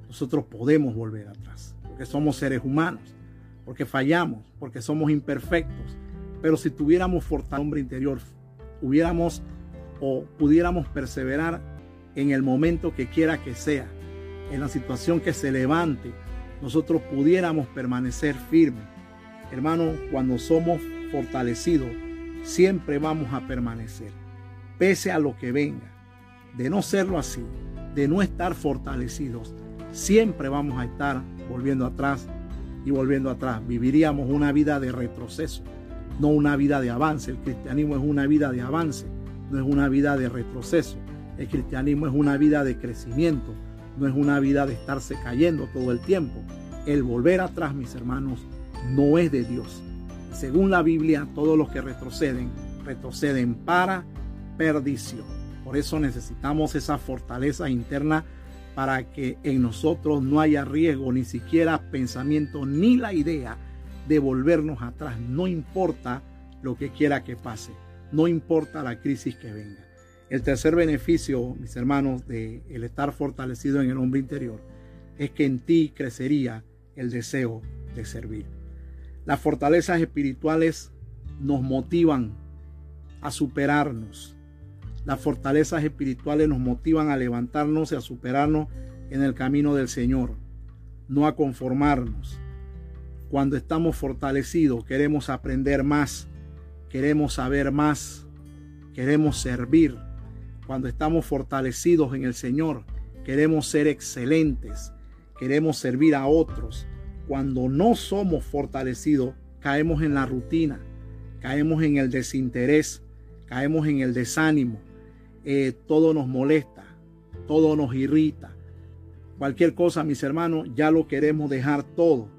nosotros podemos volver atrás porque somos seres humanos, porque fallamos, porque somos imperfectos. Pero si tuviéramos fortaleza interior, hubiéramos o pudiéramos perseverar en el momento que quiera que sea, en la situación que se levante, nosotros pudiéramos permanecer firmes. Hermano, cuando somos fortalecidos, siempre vamos a permanecer, pese a lo que venga. De no serlo así, de no estar fortalecidos, siempre vamos a estar volviendo atrás y volviendo atrás. Viviríamos una vida de retroceso, no una vida de avance. El cristianismo es una vida de avance, no es una vida de retroceso. El cristianismo es una vida de crecimiento, no es una vida de estarse cayendo todo el tiempo. El volver atrás, mis hermanos, no es de Dios. Según la Biblia, todos los que retroceden, retroceden para perdición. Por eso necesitamos esa fortaleza interna para que en nosotros no haya riesgo, ni siquiera pensamiento, ni la idea de volvernos atrás. No importa lo que quiera que pase, no importa la crisis que venga. El tercer beneficio, mis hermanos, de el estar fortalecido en el hombre interior, es que en ti crecería el deseo de servir. Las fortalezas espirituales nos motivan a superarnos. Las fortalezas espirituales nos motivan a levantarnos y a superarnos en el camino del Señor, no a conformarnos. Cuando estamos fortalecidos queremos aprender más, queremos saber más, queremos servir. Cuando estamos fortalecidos en el Señor, queremos ser excelentes, queremos servir a otros. Cuando no somos fortalecidos, caemos en la rutina, caemos en el desinterés, caemos en el desánimo, eh, todo nos molesta, todo nos irrita. Cualquier cosa, mis hermanos, ya lo queremos dejar todo.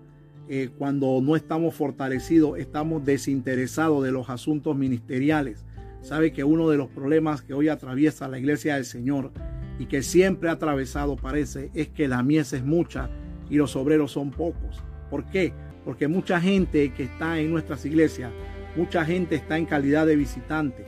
Eh, cuando no estamos fortalecidos, estamos desinteresados de los asuntos ministeriales. Sabe que uno de los problemas que hoy atraviesa la iglesia del Señor y que siempre ha atravesado, parece, es que la mies es mucha y los obreros son pocos. ¿Por qué? Porque mucha gente que está en nuestras iglesias, mucha gente está en calidad de visitante,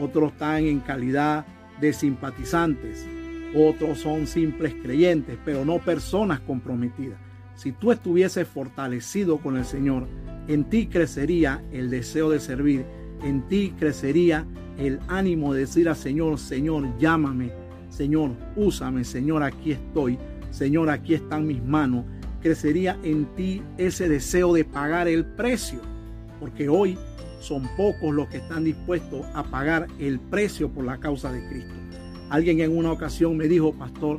otros están en calidad de simpatizantes, otros son simples creyentes, pero no personas comprometidas. Si tú estuvieses fortalecido con el Señor, en ti crecería el deseo de servir, en ti crecería el ánimo de decir al Señor, Señor, llámame, Señor, úsame, Señor, aquí estoy, Señor, aquí están mis manos. Crecería en ti ese deseo de pagar el precio, porque hoy son pocos los que están dispuestos a pagar el precio por la causa de Cristo. Alguien en una ocasión me dijo, pastor,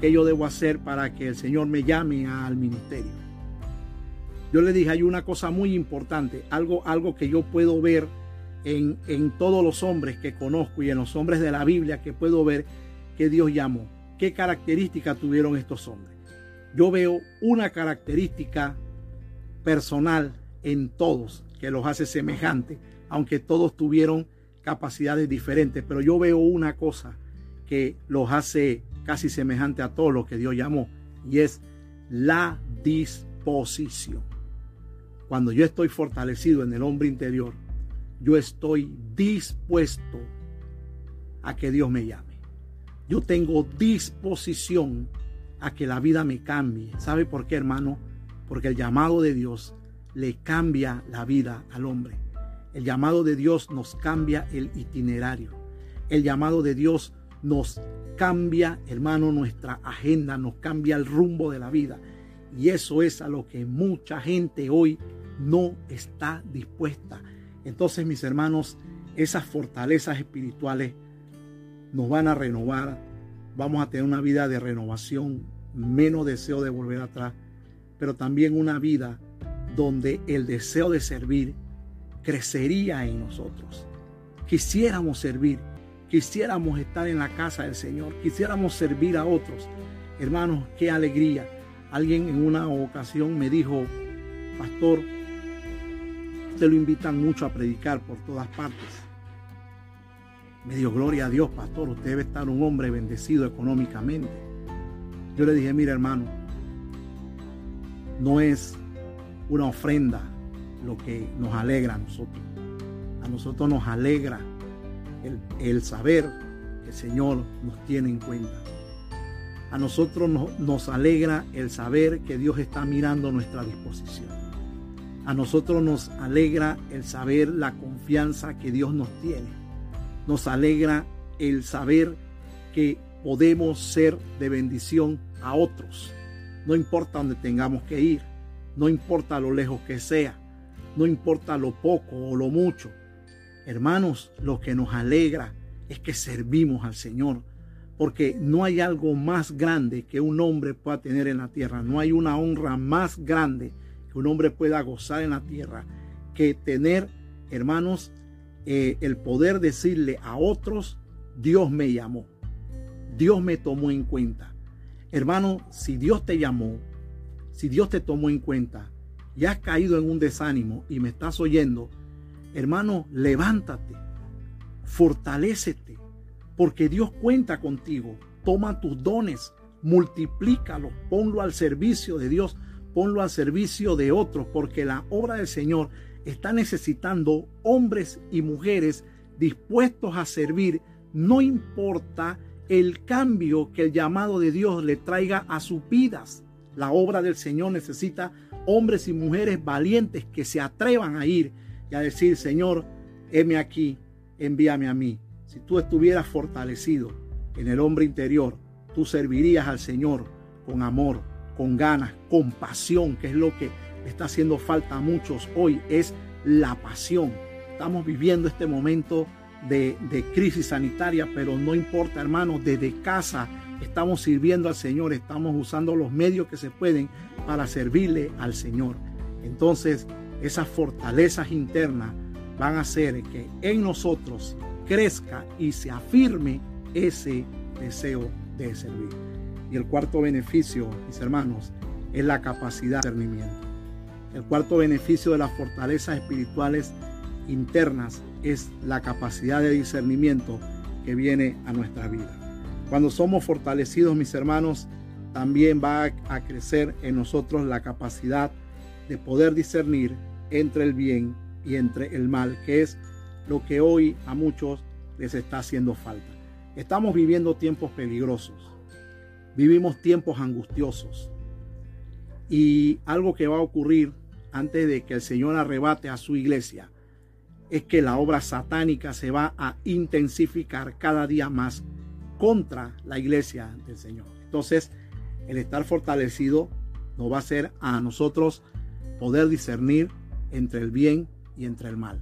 ¿qué yo debo hacer para que el Señor me llame al ministerio? Yo le dije, hay una cosa muy importante, algo, algo que yo puedo ver en, en todos los hombres que conozco y en los hombres de la Biblia que puedo ver que Dios llamó. ¿Qué características tuvieron estos hombres? Yo veo una característica personal en todos que los hace semejantes, aunque todos tuvieron capacidades diferentes, pero yo veo una cosa que los hace casi semejante a todos los que Dios llamó, y es la disposición. Cuando yo estoy fortalecido en el hombre interior, yo estoy dispuesto a que Dios me llame. Yo tengo disposición a que la vida me cambie. ¿Sabe por qué, hermano? Porque el llamado de Dios le cambia la vida al hombre. El llamado de Dios nos cambia el itinerario. El llamado de Dios nos cambia, hermano, nuestra agenda, nos cambia el rumbo de la vida. Y eso es a lo que mucha gente hoy no está dispuesta. Entonces, mis hermanos, esas fortalezas espirituales nos van a renovar. Vamos a tener una vida de renovación, menos deseo de volver atrás, pero también una vida donde el deseo de servir crecería en nosotros. Quisiéramos servir, quisiéramos estar en la casa del Señor, quisiéramos servir a otros. Hermanos, qué alegría. Alguien en una ocasión me dijo, pastor, te lo invitan mucho a predicar por todas partes. Me dio gloria a Dios, pastor, usted debe estar un hombre bendecido económicamente. Yo le dije, mira hermano, no es una ofrenda lo que nos alegra a nosotros. A nosotros nos alegra el, saber que el Señor nos tiene en cuenta. A nosotros nos alegra el saber que Dios está mirando nuestra disposición. A nosotros nos alegra el saber la confianza que Dios nos tiene. Nos alegra el saber que podemos ser de bendición a otros. No importa dónde tengamos que ir no importa lo lejos que sea, no importa lo poco o lo mucho. Hermanos, lo que nos alegra es que servimos al Señor, porque no hay algo más grande que un hombre pueda tener en la tierra, no hay una honra más grande que un hombre pueda gozar en la tierra que tener, hermanos, eh, el poder decirle a otros, Dios me llamó, Dios me tomó en cuenta. Hermano, si Dios te llamó, si Dios te tomó en cuenta y has caído en un desánimo y me estás oyendo, hermano, levántate, fortalécete, porque Dios cuenta contigo. Toma tus dones, multiplícalos, ponlo al servicio de Dios, ponlo al servicio de otros, porque la obra del Señor está necesitando hombres y mujeres dispuestos a servir, no importa el cambio que el llamado de Dios le traiga a sus vidas. La obra del Señor necesita hombres y mujeres valientes que se atrevan a ir y a decir, Señor, heme aquí, envíame a mí. Si tú estuvieras fortalecido en el hombre interior, tú servirías al Señor con amor, con ganas, con pasión, que es lo que está haciendo falta a muchos hoy, es la pasión. Estamos viviendo este momento de, de crisis sanitaria, pero no importa, hermanos, desde casa estamos sirviendo al Señor, estamos usando los medios que se pueden para servirle al Señor. Entonces, esas fortalezas internas van a hacer que en nosotros crezca y se afirme ese deseo de servir. Y el cuarto beneficio, mis hermanos, es la capacidad de discernimiento. El cuarto beneficio de las fortalezas espirituales internas es la capacidad de discernimiento que viene a nuestra vida. Cuando somos fortalecidos, mis hermanos, también va a crecer en nosotros la capacidad de poder discernir entre el bien y entre el mal, que es lo que hoy a muchos les está haciendo falta. Estamos viviendo tiempos peligrosos, vivimos tiempos angustiosos y algo que va a ocurrir antes de que el Señor arrebate a su iglesia es que la obra satánica se va a intensificar cada día más contra la iglesia del Señor. Entonces, el estar fortalecido nos va a hacer a nosotros poder discernir entre el bien y entre el mal.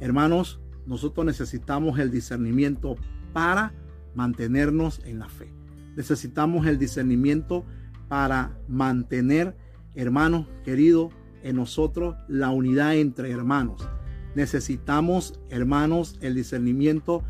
Hermanos, nosotros necesitamos el discernimiento para mantenernos en la fe. Necesitamos el discernimiento para mantener, hermanos queridos, en nosotros la unidad entre hermanos. Necesitamos, hermanos, el discernimiento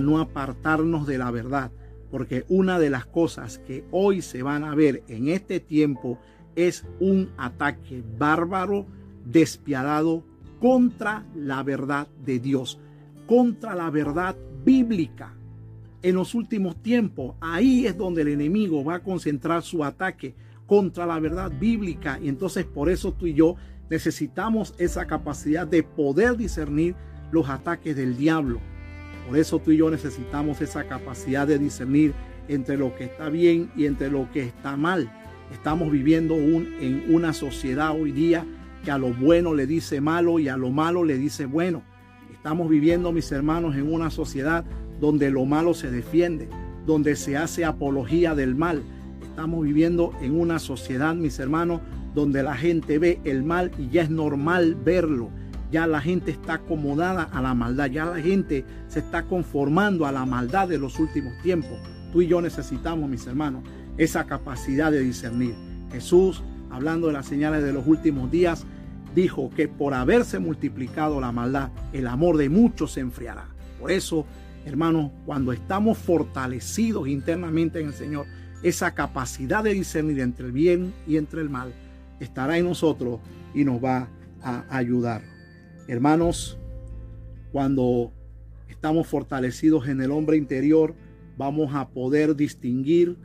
no apartarnos de la verdad. Porque una de las cosas que hoy se van a ver en este tiempo es un ataque bárbaro, despiadado contra la verdad de Dios, contra la verdad bíblica. En los últimos tiempos, ahí es donde el enemigo va a concentrar su ataque contra la verdad bíblica. Y entonces por eso tú y yo necesitamos esa capacidad de poder discernir los ataques del diablo. Por eso tú y yo necesitamos esa capacidad de discernir entre lo que está bien y entre lo que está mal. Estamos viviendo en una sociedad hoy día que a lo bueno le dice malo y a lo malo le dice bueno. Estamos viviendo, mis hermanos, en una sociedad donde lo malo se defiende, donde se hace apología del mal. Estamos viviendo en una sociedad, mis hermanos, donde la gente ve el mal y ya es normal verlo. Ya la gente está acomodada a la maldad, ya la gente se está conformando a la maldad de los últimos tiempos. Tú y yo necesitamos, mis hermanos, esa capacidad de discernir. Jesús, hablando de las señales de los últimos días, dijo que por haberse multiplicado la maldad, el amor de muchos se enfriará. Por eso, hermanos, cuando estamos fortalecidos internamente en el Señor, esa capacidad de discernir entre el bien y entre el mal estará en nosotros y nos va a ayudar. Hermanos, cuando estamos fortalecidos en el hombre interior, vamos a poder distinguir,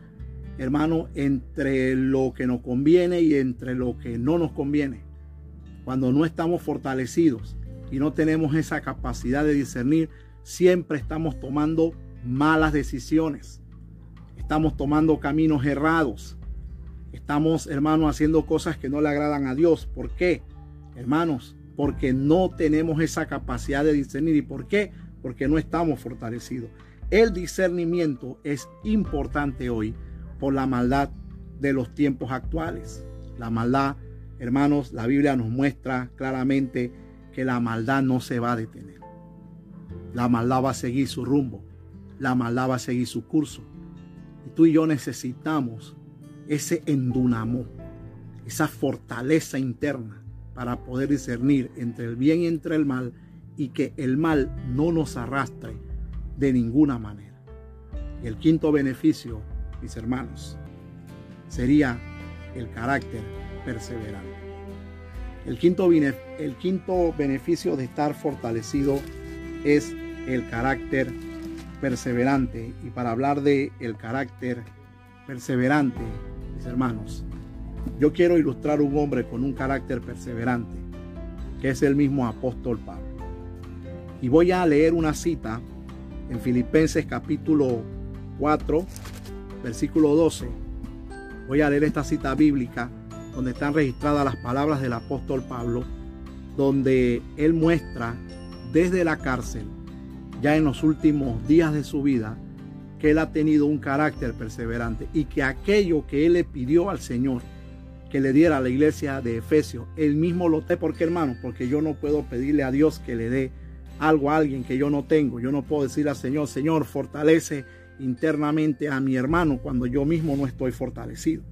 hermano, entre lo que nos conviene y entre lo que no nos conviene cuando no estamos fortalecidos y no tenemos esa capacidad de discernir, siempre estamos tomando malas decisiones. Estamos tomando caminos errados. Estamos, hermanos, haciendo cosas que no le agradan a Dios. ¿Por qué? Hermanos, porque no tenemos esa capacidad de discernir. ¿Y por qué? Porque no estamos fortalecidos. El discernimiento es importante hoy por la maldad de los tiempos actuales. La maldad Hermanos, la Biblia nos muestra claramente que la maldad no se va a detener. La maldad va a seguir su rumbo. La maldad va a seguir su curso. Y tú y yo necesitamos ese endunamo, esa fortaleza interna para poder discernir entre el bien y entre el mal y que el mal no nos arrastre de ninguna manera. Y el quinto beneficio, mis hermanos, sería el carácter perseverante. El quinto, el quinto beneficio de estar fortalecido es el carácter perseverante. Y para hablar de el carácter perseverante, mis hermanos, yo quiero ilustrar un hombre con un carácter perseverante, que es el mismo apóstol Pablo. Y voy a leer una cita en Filipenses capítulo 4, versículo 12. Voy a leer esta cita bíblica donde están registradas las palabras del apóstol Pablo, donde él muestra desde la cárcel ya en los últimos días de su vida que él ha tenido un carácter perseverante y que aquello que él le pidió al Señor que le diera a la iglesia de Efesios, él mismo lo te porque hermano, porque yo no puedo pedirle a Dios que le dé algo a alguien que yo no tengo. Yo no puedo decir al Señor, Señor, fortalece internamente a mi hermano cuando yo mismo no estoy fortalecido.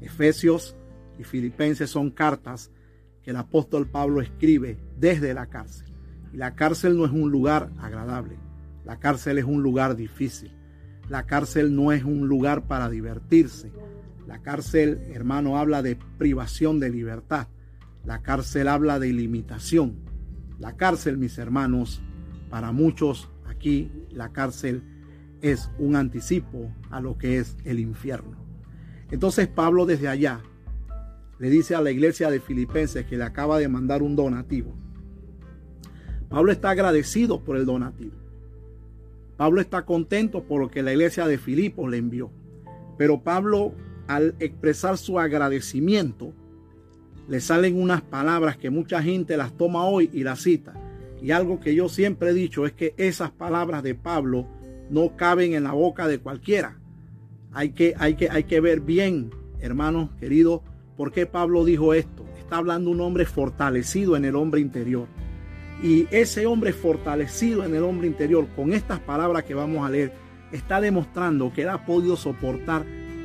Efesios y Filipenses son cartas que el apóstol Pablo escribe desde la cárcel. Y la cárcel no es un lugar agradable. La cárcel es un lugar difícil. La cárcel no es un lugar para divertirse. La cárcel, hermano, habla de privación de libertad. La cárcel habla de limitación. La cárcel, mis hermanos, para muchos aquí, la cárcel es un anticipo a lo que es el infierno. Entonces Pablo desde allá le dice a la iglesia de Filipenses que le acaba de mandar un donativo. Pablo está agradecido por el donativo. Pablo está contento por lo que la iglesia de Filipos le envió. Pero Pablo, al expresar su agradecimiento, le salen unas palabras que mucha gente las toma hoy y las cita. Y algo que yo siempre he dicho es que esas palabras de Pablo no caben en la boca de cualquiera. Hay que, hay que, hay que ver bien, hermanos queridos, por qué Pablo dijo esto. Está hablando un hombre fortalecido en el hombre interior. Y ese hombre fortalecido en el hombre interior, con estas palabras que vamos a leer, está demostrando que él ha podido soportar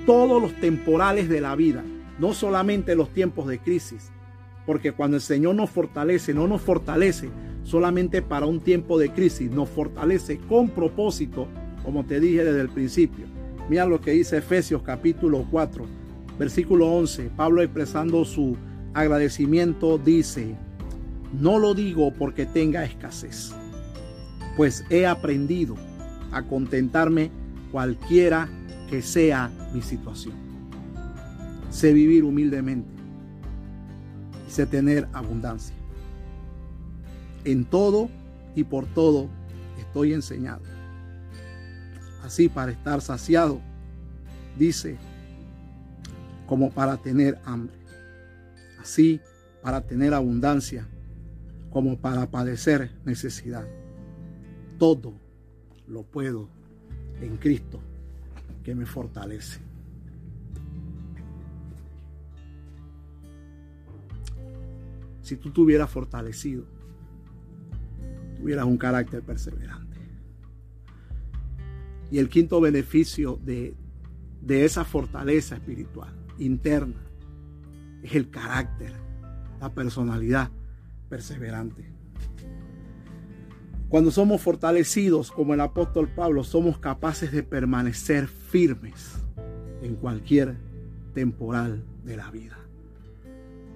todos los temporales de la vida, no solamente los tiempos de crisis. Porque cuando el Señor nos fortalece, no nos fortalece solamente para un tiempo de crisis, nos fortalece con propósito, como te dije desde el principio. Mira lo que dice Efesios capítulo 4, versículo 11. Pablo expresando su agradecimiento dice, no lo digo porque tenga escasez, pues he aprendido a contentarme cualquiera que sea mi situación. Sé vivir humildemente y sé tener abundancia. En todo y por todo estoy enseñado. Así para estar saciado, dice, como para tener hambre. Así para tener abundancia, como para padecer necesidad. Todo lo puedo en Cristo me fortalece. Si tú tuvieras fortalecido, tuvieras un carácter perseverante. Y el quinto beneficio de, de esa fortaleza espiritual interna es el carácter, la personalidad perseverante. Cuando somos fortalecidos como el apóstol Pablo, somos capaces de permanecer firmes en cualquier temporal de la vida.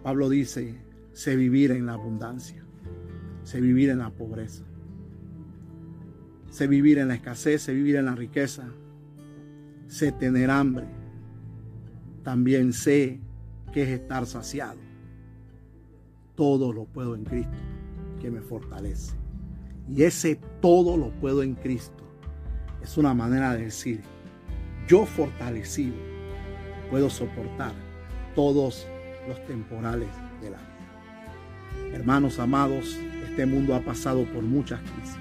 Pablo dice, sé vivir en la abundancia, sé vivir en la pobreza, sé vivir en la escasez, sé vivir en la riqueza, sé tener hambre, también sé que es estar saciado. Todo lo puedo en Cristo que me fortalece. Y ese todo lo puedo en Cristo es una manera de decir, yo fortalecido puedo soportar todos los temporales de la vida. Hermanos amados, este mundo ha pasado por muchas crisis.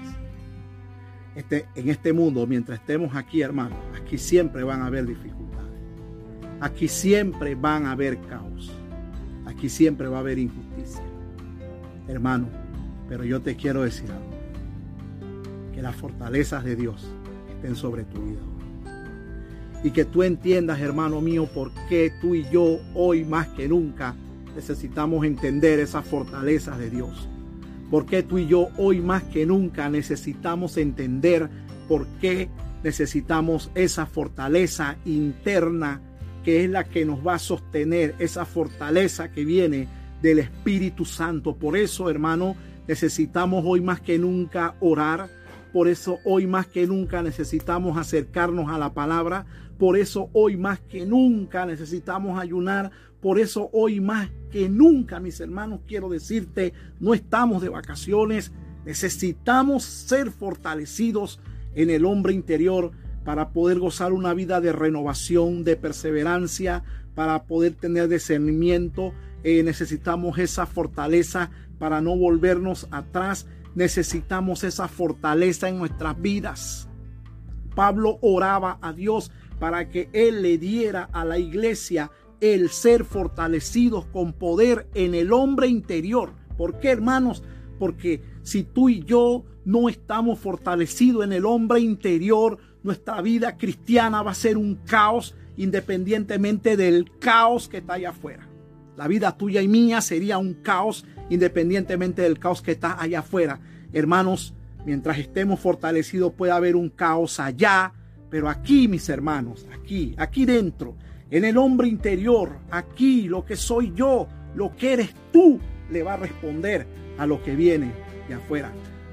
Este, en este mundo, mientras estemos aquí, hermanos, aquí siempre van a haber dificultades. Aquí siempre van a haber caos. Aquí siempre va a haber injusticia. Hermano, pero yo te quiero decir algo las fortalezas de Dios estén sobre tu vida. Y que tú entiendas, hermano mío, por qué tú y yo hoy más que nunca necesitamos entender esas fortalezas de Dios. Por qué tú y yo hoy más que nunca necesitamos entender por qué necesitamos esa fortaleza interna que es la que nos va a sostener, esa fortaleza que viene del Espíritu Santo. Por eso, hermano, necesitamos hoy más que nunca orar por eso hoy más que nunca necesitamos acercarnos a la palabra. Por eso hoy más que nunca necesitamos ayunar. Por eso hoy más que nunca, mis hermanos, quiero decirte, no estamos de vacaciones. Necesitamos ser fortalecidos en el hombre interior para poder gozar una vida de renovación, de perseverancia, para poder tener discernimiento. Eh, necesitamos esa fortaleza para no volvernos atrás necesitamos esa fortaleza en nuestras vidas. Pablo oraba a Dios para que Él le diera a la iglesia el ser fortalecidos con poder en el hombre interior. ¿Por qué, hermanos? Porque si tú y yo no estamos fortalecidos en el hombre interior, nuestra vida cristiana va a ser un caos independientemente del caos que está allá afuera. La vida tuya y mía sería un caos independientemente del caos que está allá afuera. Hermanos, mientras estemos fortalecidos puede haber un caos allá, pero aquí, mis hermanos, aquí, aquí dentro, en el hombre interior, aquí, lo que soy yo, lo que eres tú, le va a responder a lo que viene de afuera.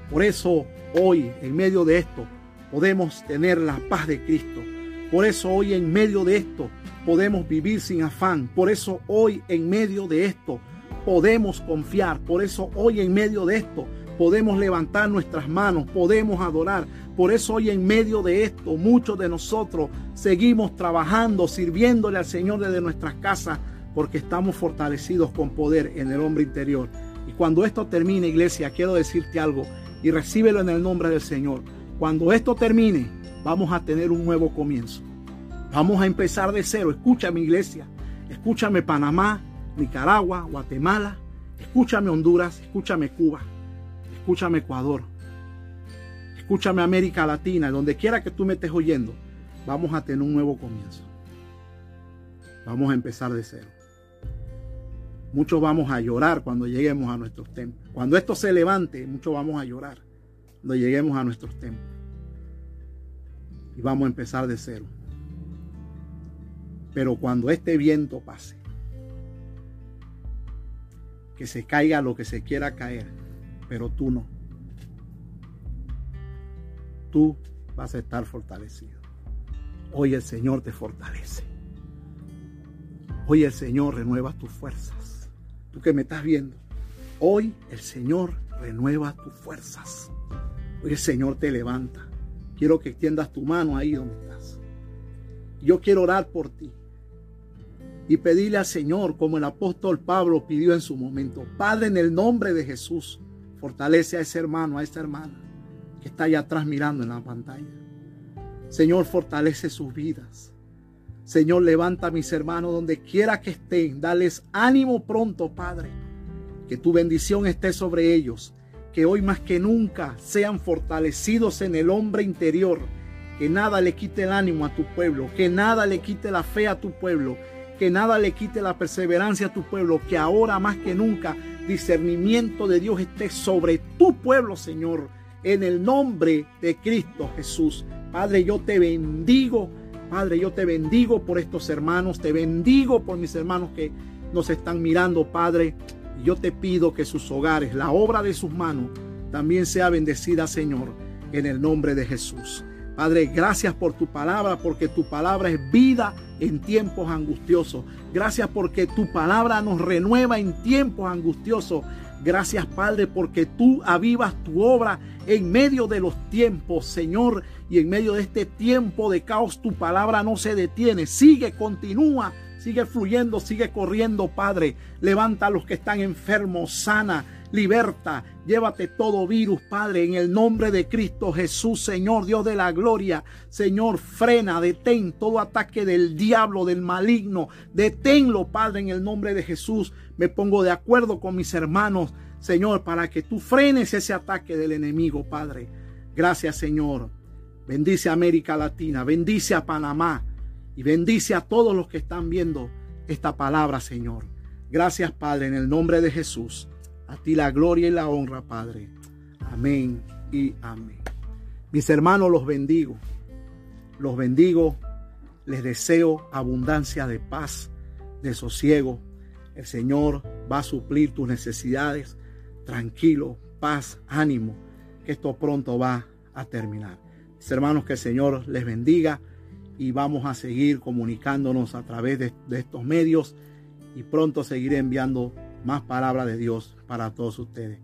Por eso hoy, en medio de esto, podemos tener la paz de Cristo. Por eso hoy, en medio de esto, podemos vivir sin afán. Por eso hoy, en medio de esto, podemos confiar. Por eso hoy, en medio de esto, podemos levantar nuestras manos, podemos adorar. Por eso hoy en medio de esto muchos de nosotros seguimos trabajando, sirviéndole al Señor desde nuestras casas, porque estamos fortalecidos con poder en el hombre interior. Y cuando esto termine, iglesia, quiero decirte algo y recíbelo en el nombre del Señor. Cuando esto termine, vamos a tener un nuevo comienzo. Vamos a empezar de cero. Escúchame, iglesia. Escúchame Panamá, Nicaragua, Guatemala. Escúchame Honduras. Escúchame Cuba. Escúchame Ecuador. Escúchame América Latina. Donde quiera que tú me estés oyendo, vamos a tener un nuevo comienzo. Vamos a empezar de cero. Muchos vamos a llorar cuando lleguemos a nuestros templos. Cuando esto se levante, muchos vamos a llorar cuando lleguemos a nuestros templos. Y vamos a empezar de cero. Pero cuando este viento pase, que se caiga lo que se quiera caer, pero tú no. Tú vas a estar fortalecido. Hoy el Señor te fortalece. Hoy el Señor renueva tus fuerzas. Tú que me estás viendo, hoy el Señor renueva tus fuerzas. Hoy el Señor te levanta. Quiero que extiendas tu mano ahí donde estás. Yo quiero orar por ti y pedirle al Señor, como el apóstol Pablo pidió en su momento, Padre, en el nombre de Jesús, Fortalece a ese hermano, a esa hermana que está allá atrás mirando en la pantalla. Señor, fortalece sus vidas. Señor, levanta a mis hermanos donde quiera que estén. Dales ánimo pronto, Padre. Que tu bendición esté sobre ellos. Que hoy más que nunca sean fortalecidos en el hombre interior. Que nada le quite el ánimo a tu pueblo. Que nada le quite la fe a tu pueblo. Que nada le quite la perseverancia a tu pueblo. Que ahora más que nunca discernimiento de Dios esté sobre tu pueblo, Señor, en el nombre de Cristo Jesús. Padre, yo te bendigo. Padre, yo te bendigo por estos hermanos. Te bendigo por mis hermanos que nos están mirando, Padre. Yo te pido que sus hogares, la obra de sus manos, también sea bendecida, Señor, en el nombre de Jesús. Padre, gracias por tu palabra, porque tu palabra es vida en tiempos angustiosos. Gracias porque tu palabra nos renueva en tiempos angustiosos. Gracias, Padre, porque tú avivas tu obra en medio de los tiempos, Señor. Y en medio de este tiempo de caos, tu palabra no se detiene. Sigue, continúa, sigue fluyendo, sigue corriendo, Padre. Levanta a los que están enfermos, sana liberta, llévate todo virus, Padre, en el nombre de Cristo Jesús, Señor, Dios de la gloria. Señor, frena, detén todo ataque del diablo, del maligno. Deténlo, Padre, en el nombre de Jesús. Me pongo de acuerdo con mis hermanos, Señor, para que tú frenes ese ataque del enemigo, Padre. Gracias, Señor. Bendice a América Latina, bendice a Panamá y bendice a todos los que están viendo esta palabra, Señor. Gracias, Padre, en el nombre de Jesús. A ti la gloria y la honra, Padre. Amén y amén. Mis hermanos, los bendigo. Los bendigo. Les deseo abundancia de paz, de sosiego. El Señor va a suplir tus necesidades. Tranquilo, paz, ánimo, que esto pronto va a terminar. Mis hermanos, que el Señor les bendiga y vamos a seguir comunicándonos a través de, de estos medios y pronto seguiré enviando más palabra de Dios para todos ustedes.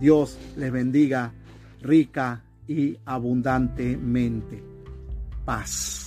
Dios les bendiga rica y abundantemente. Paz.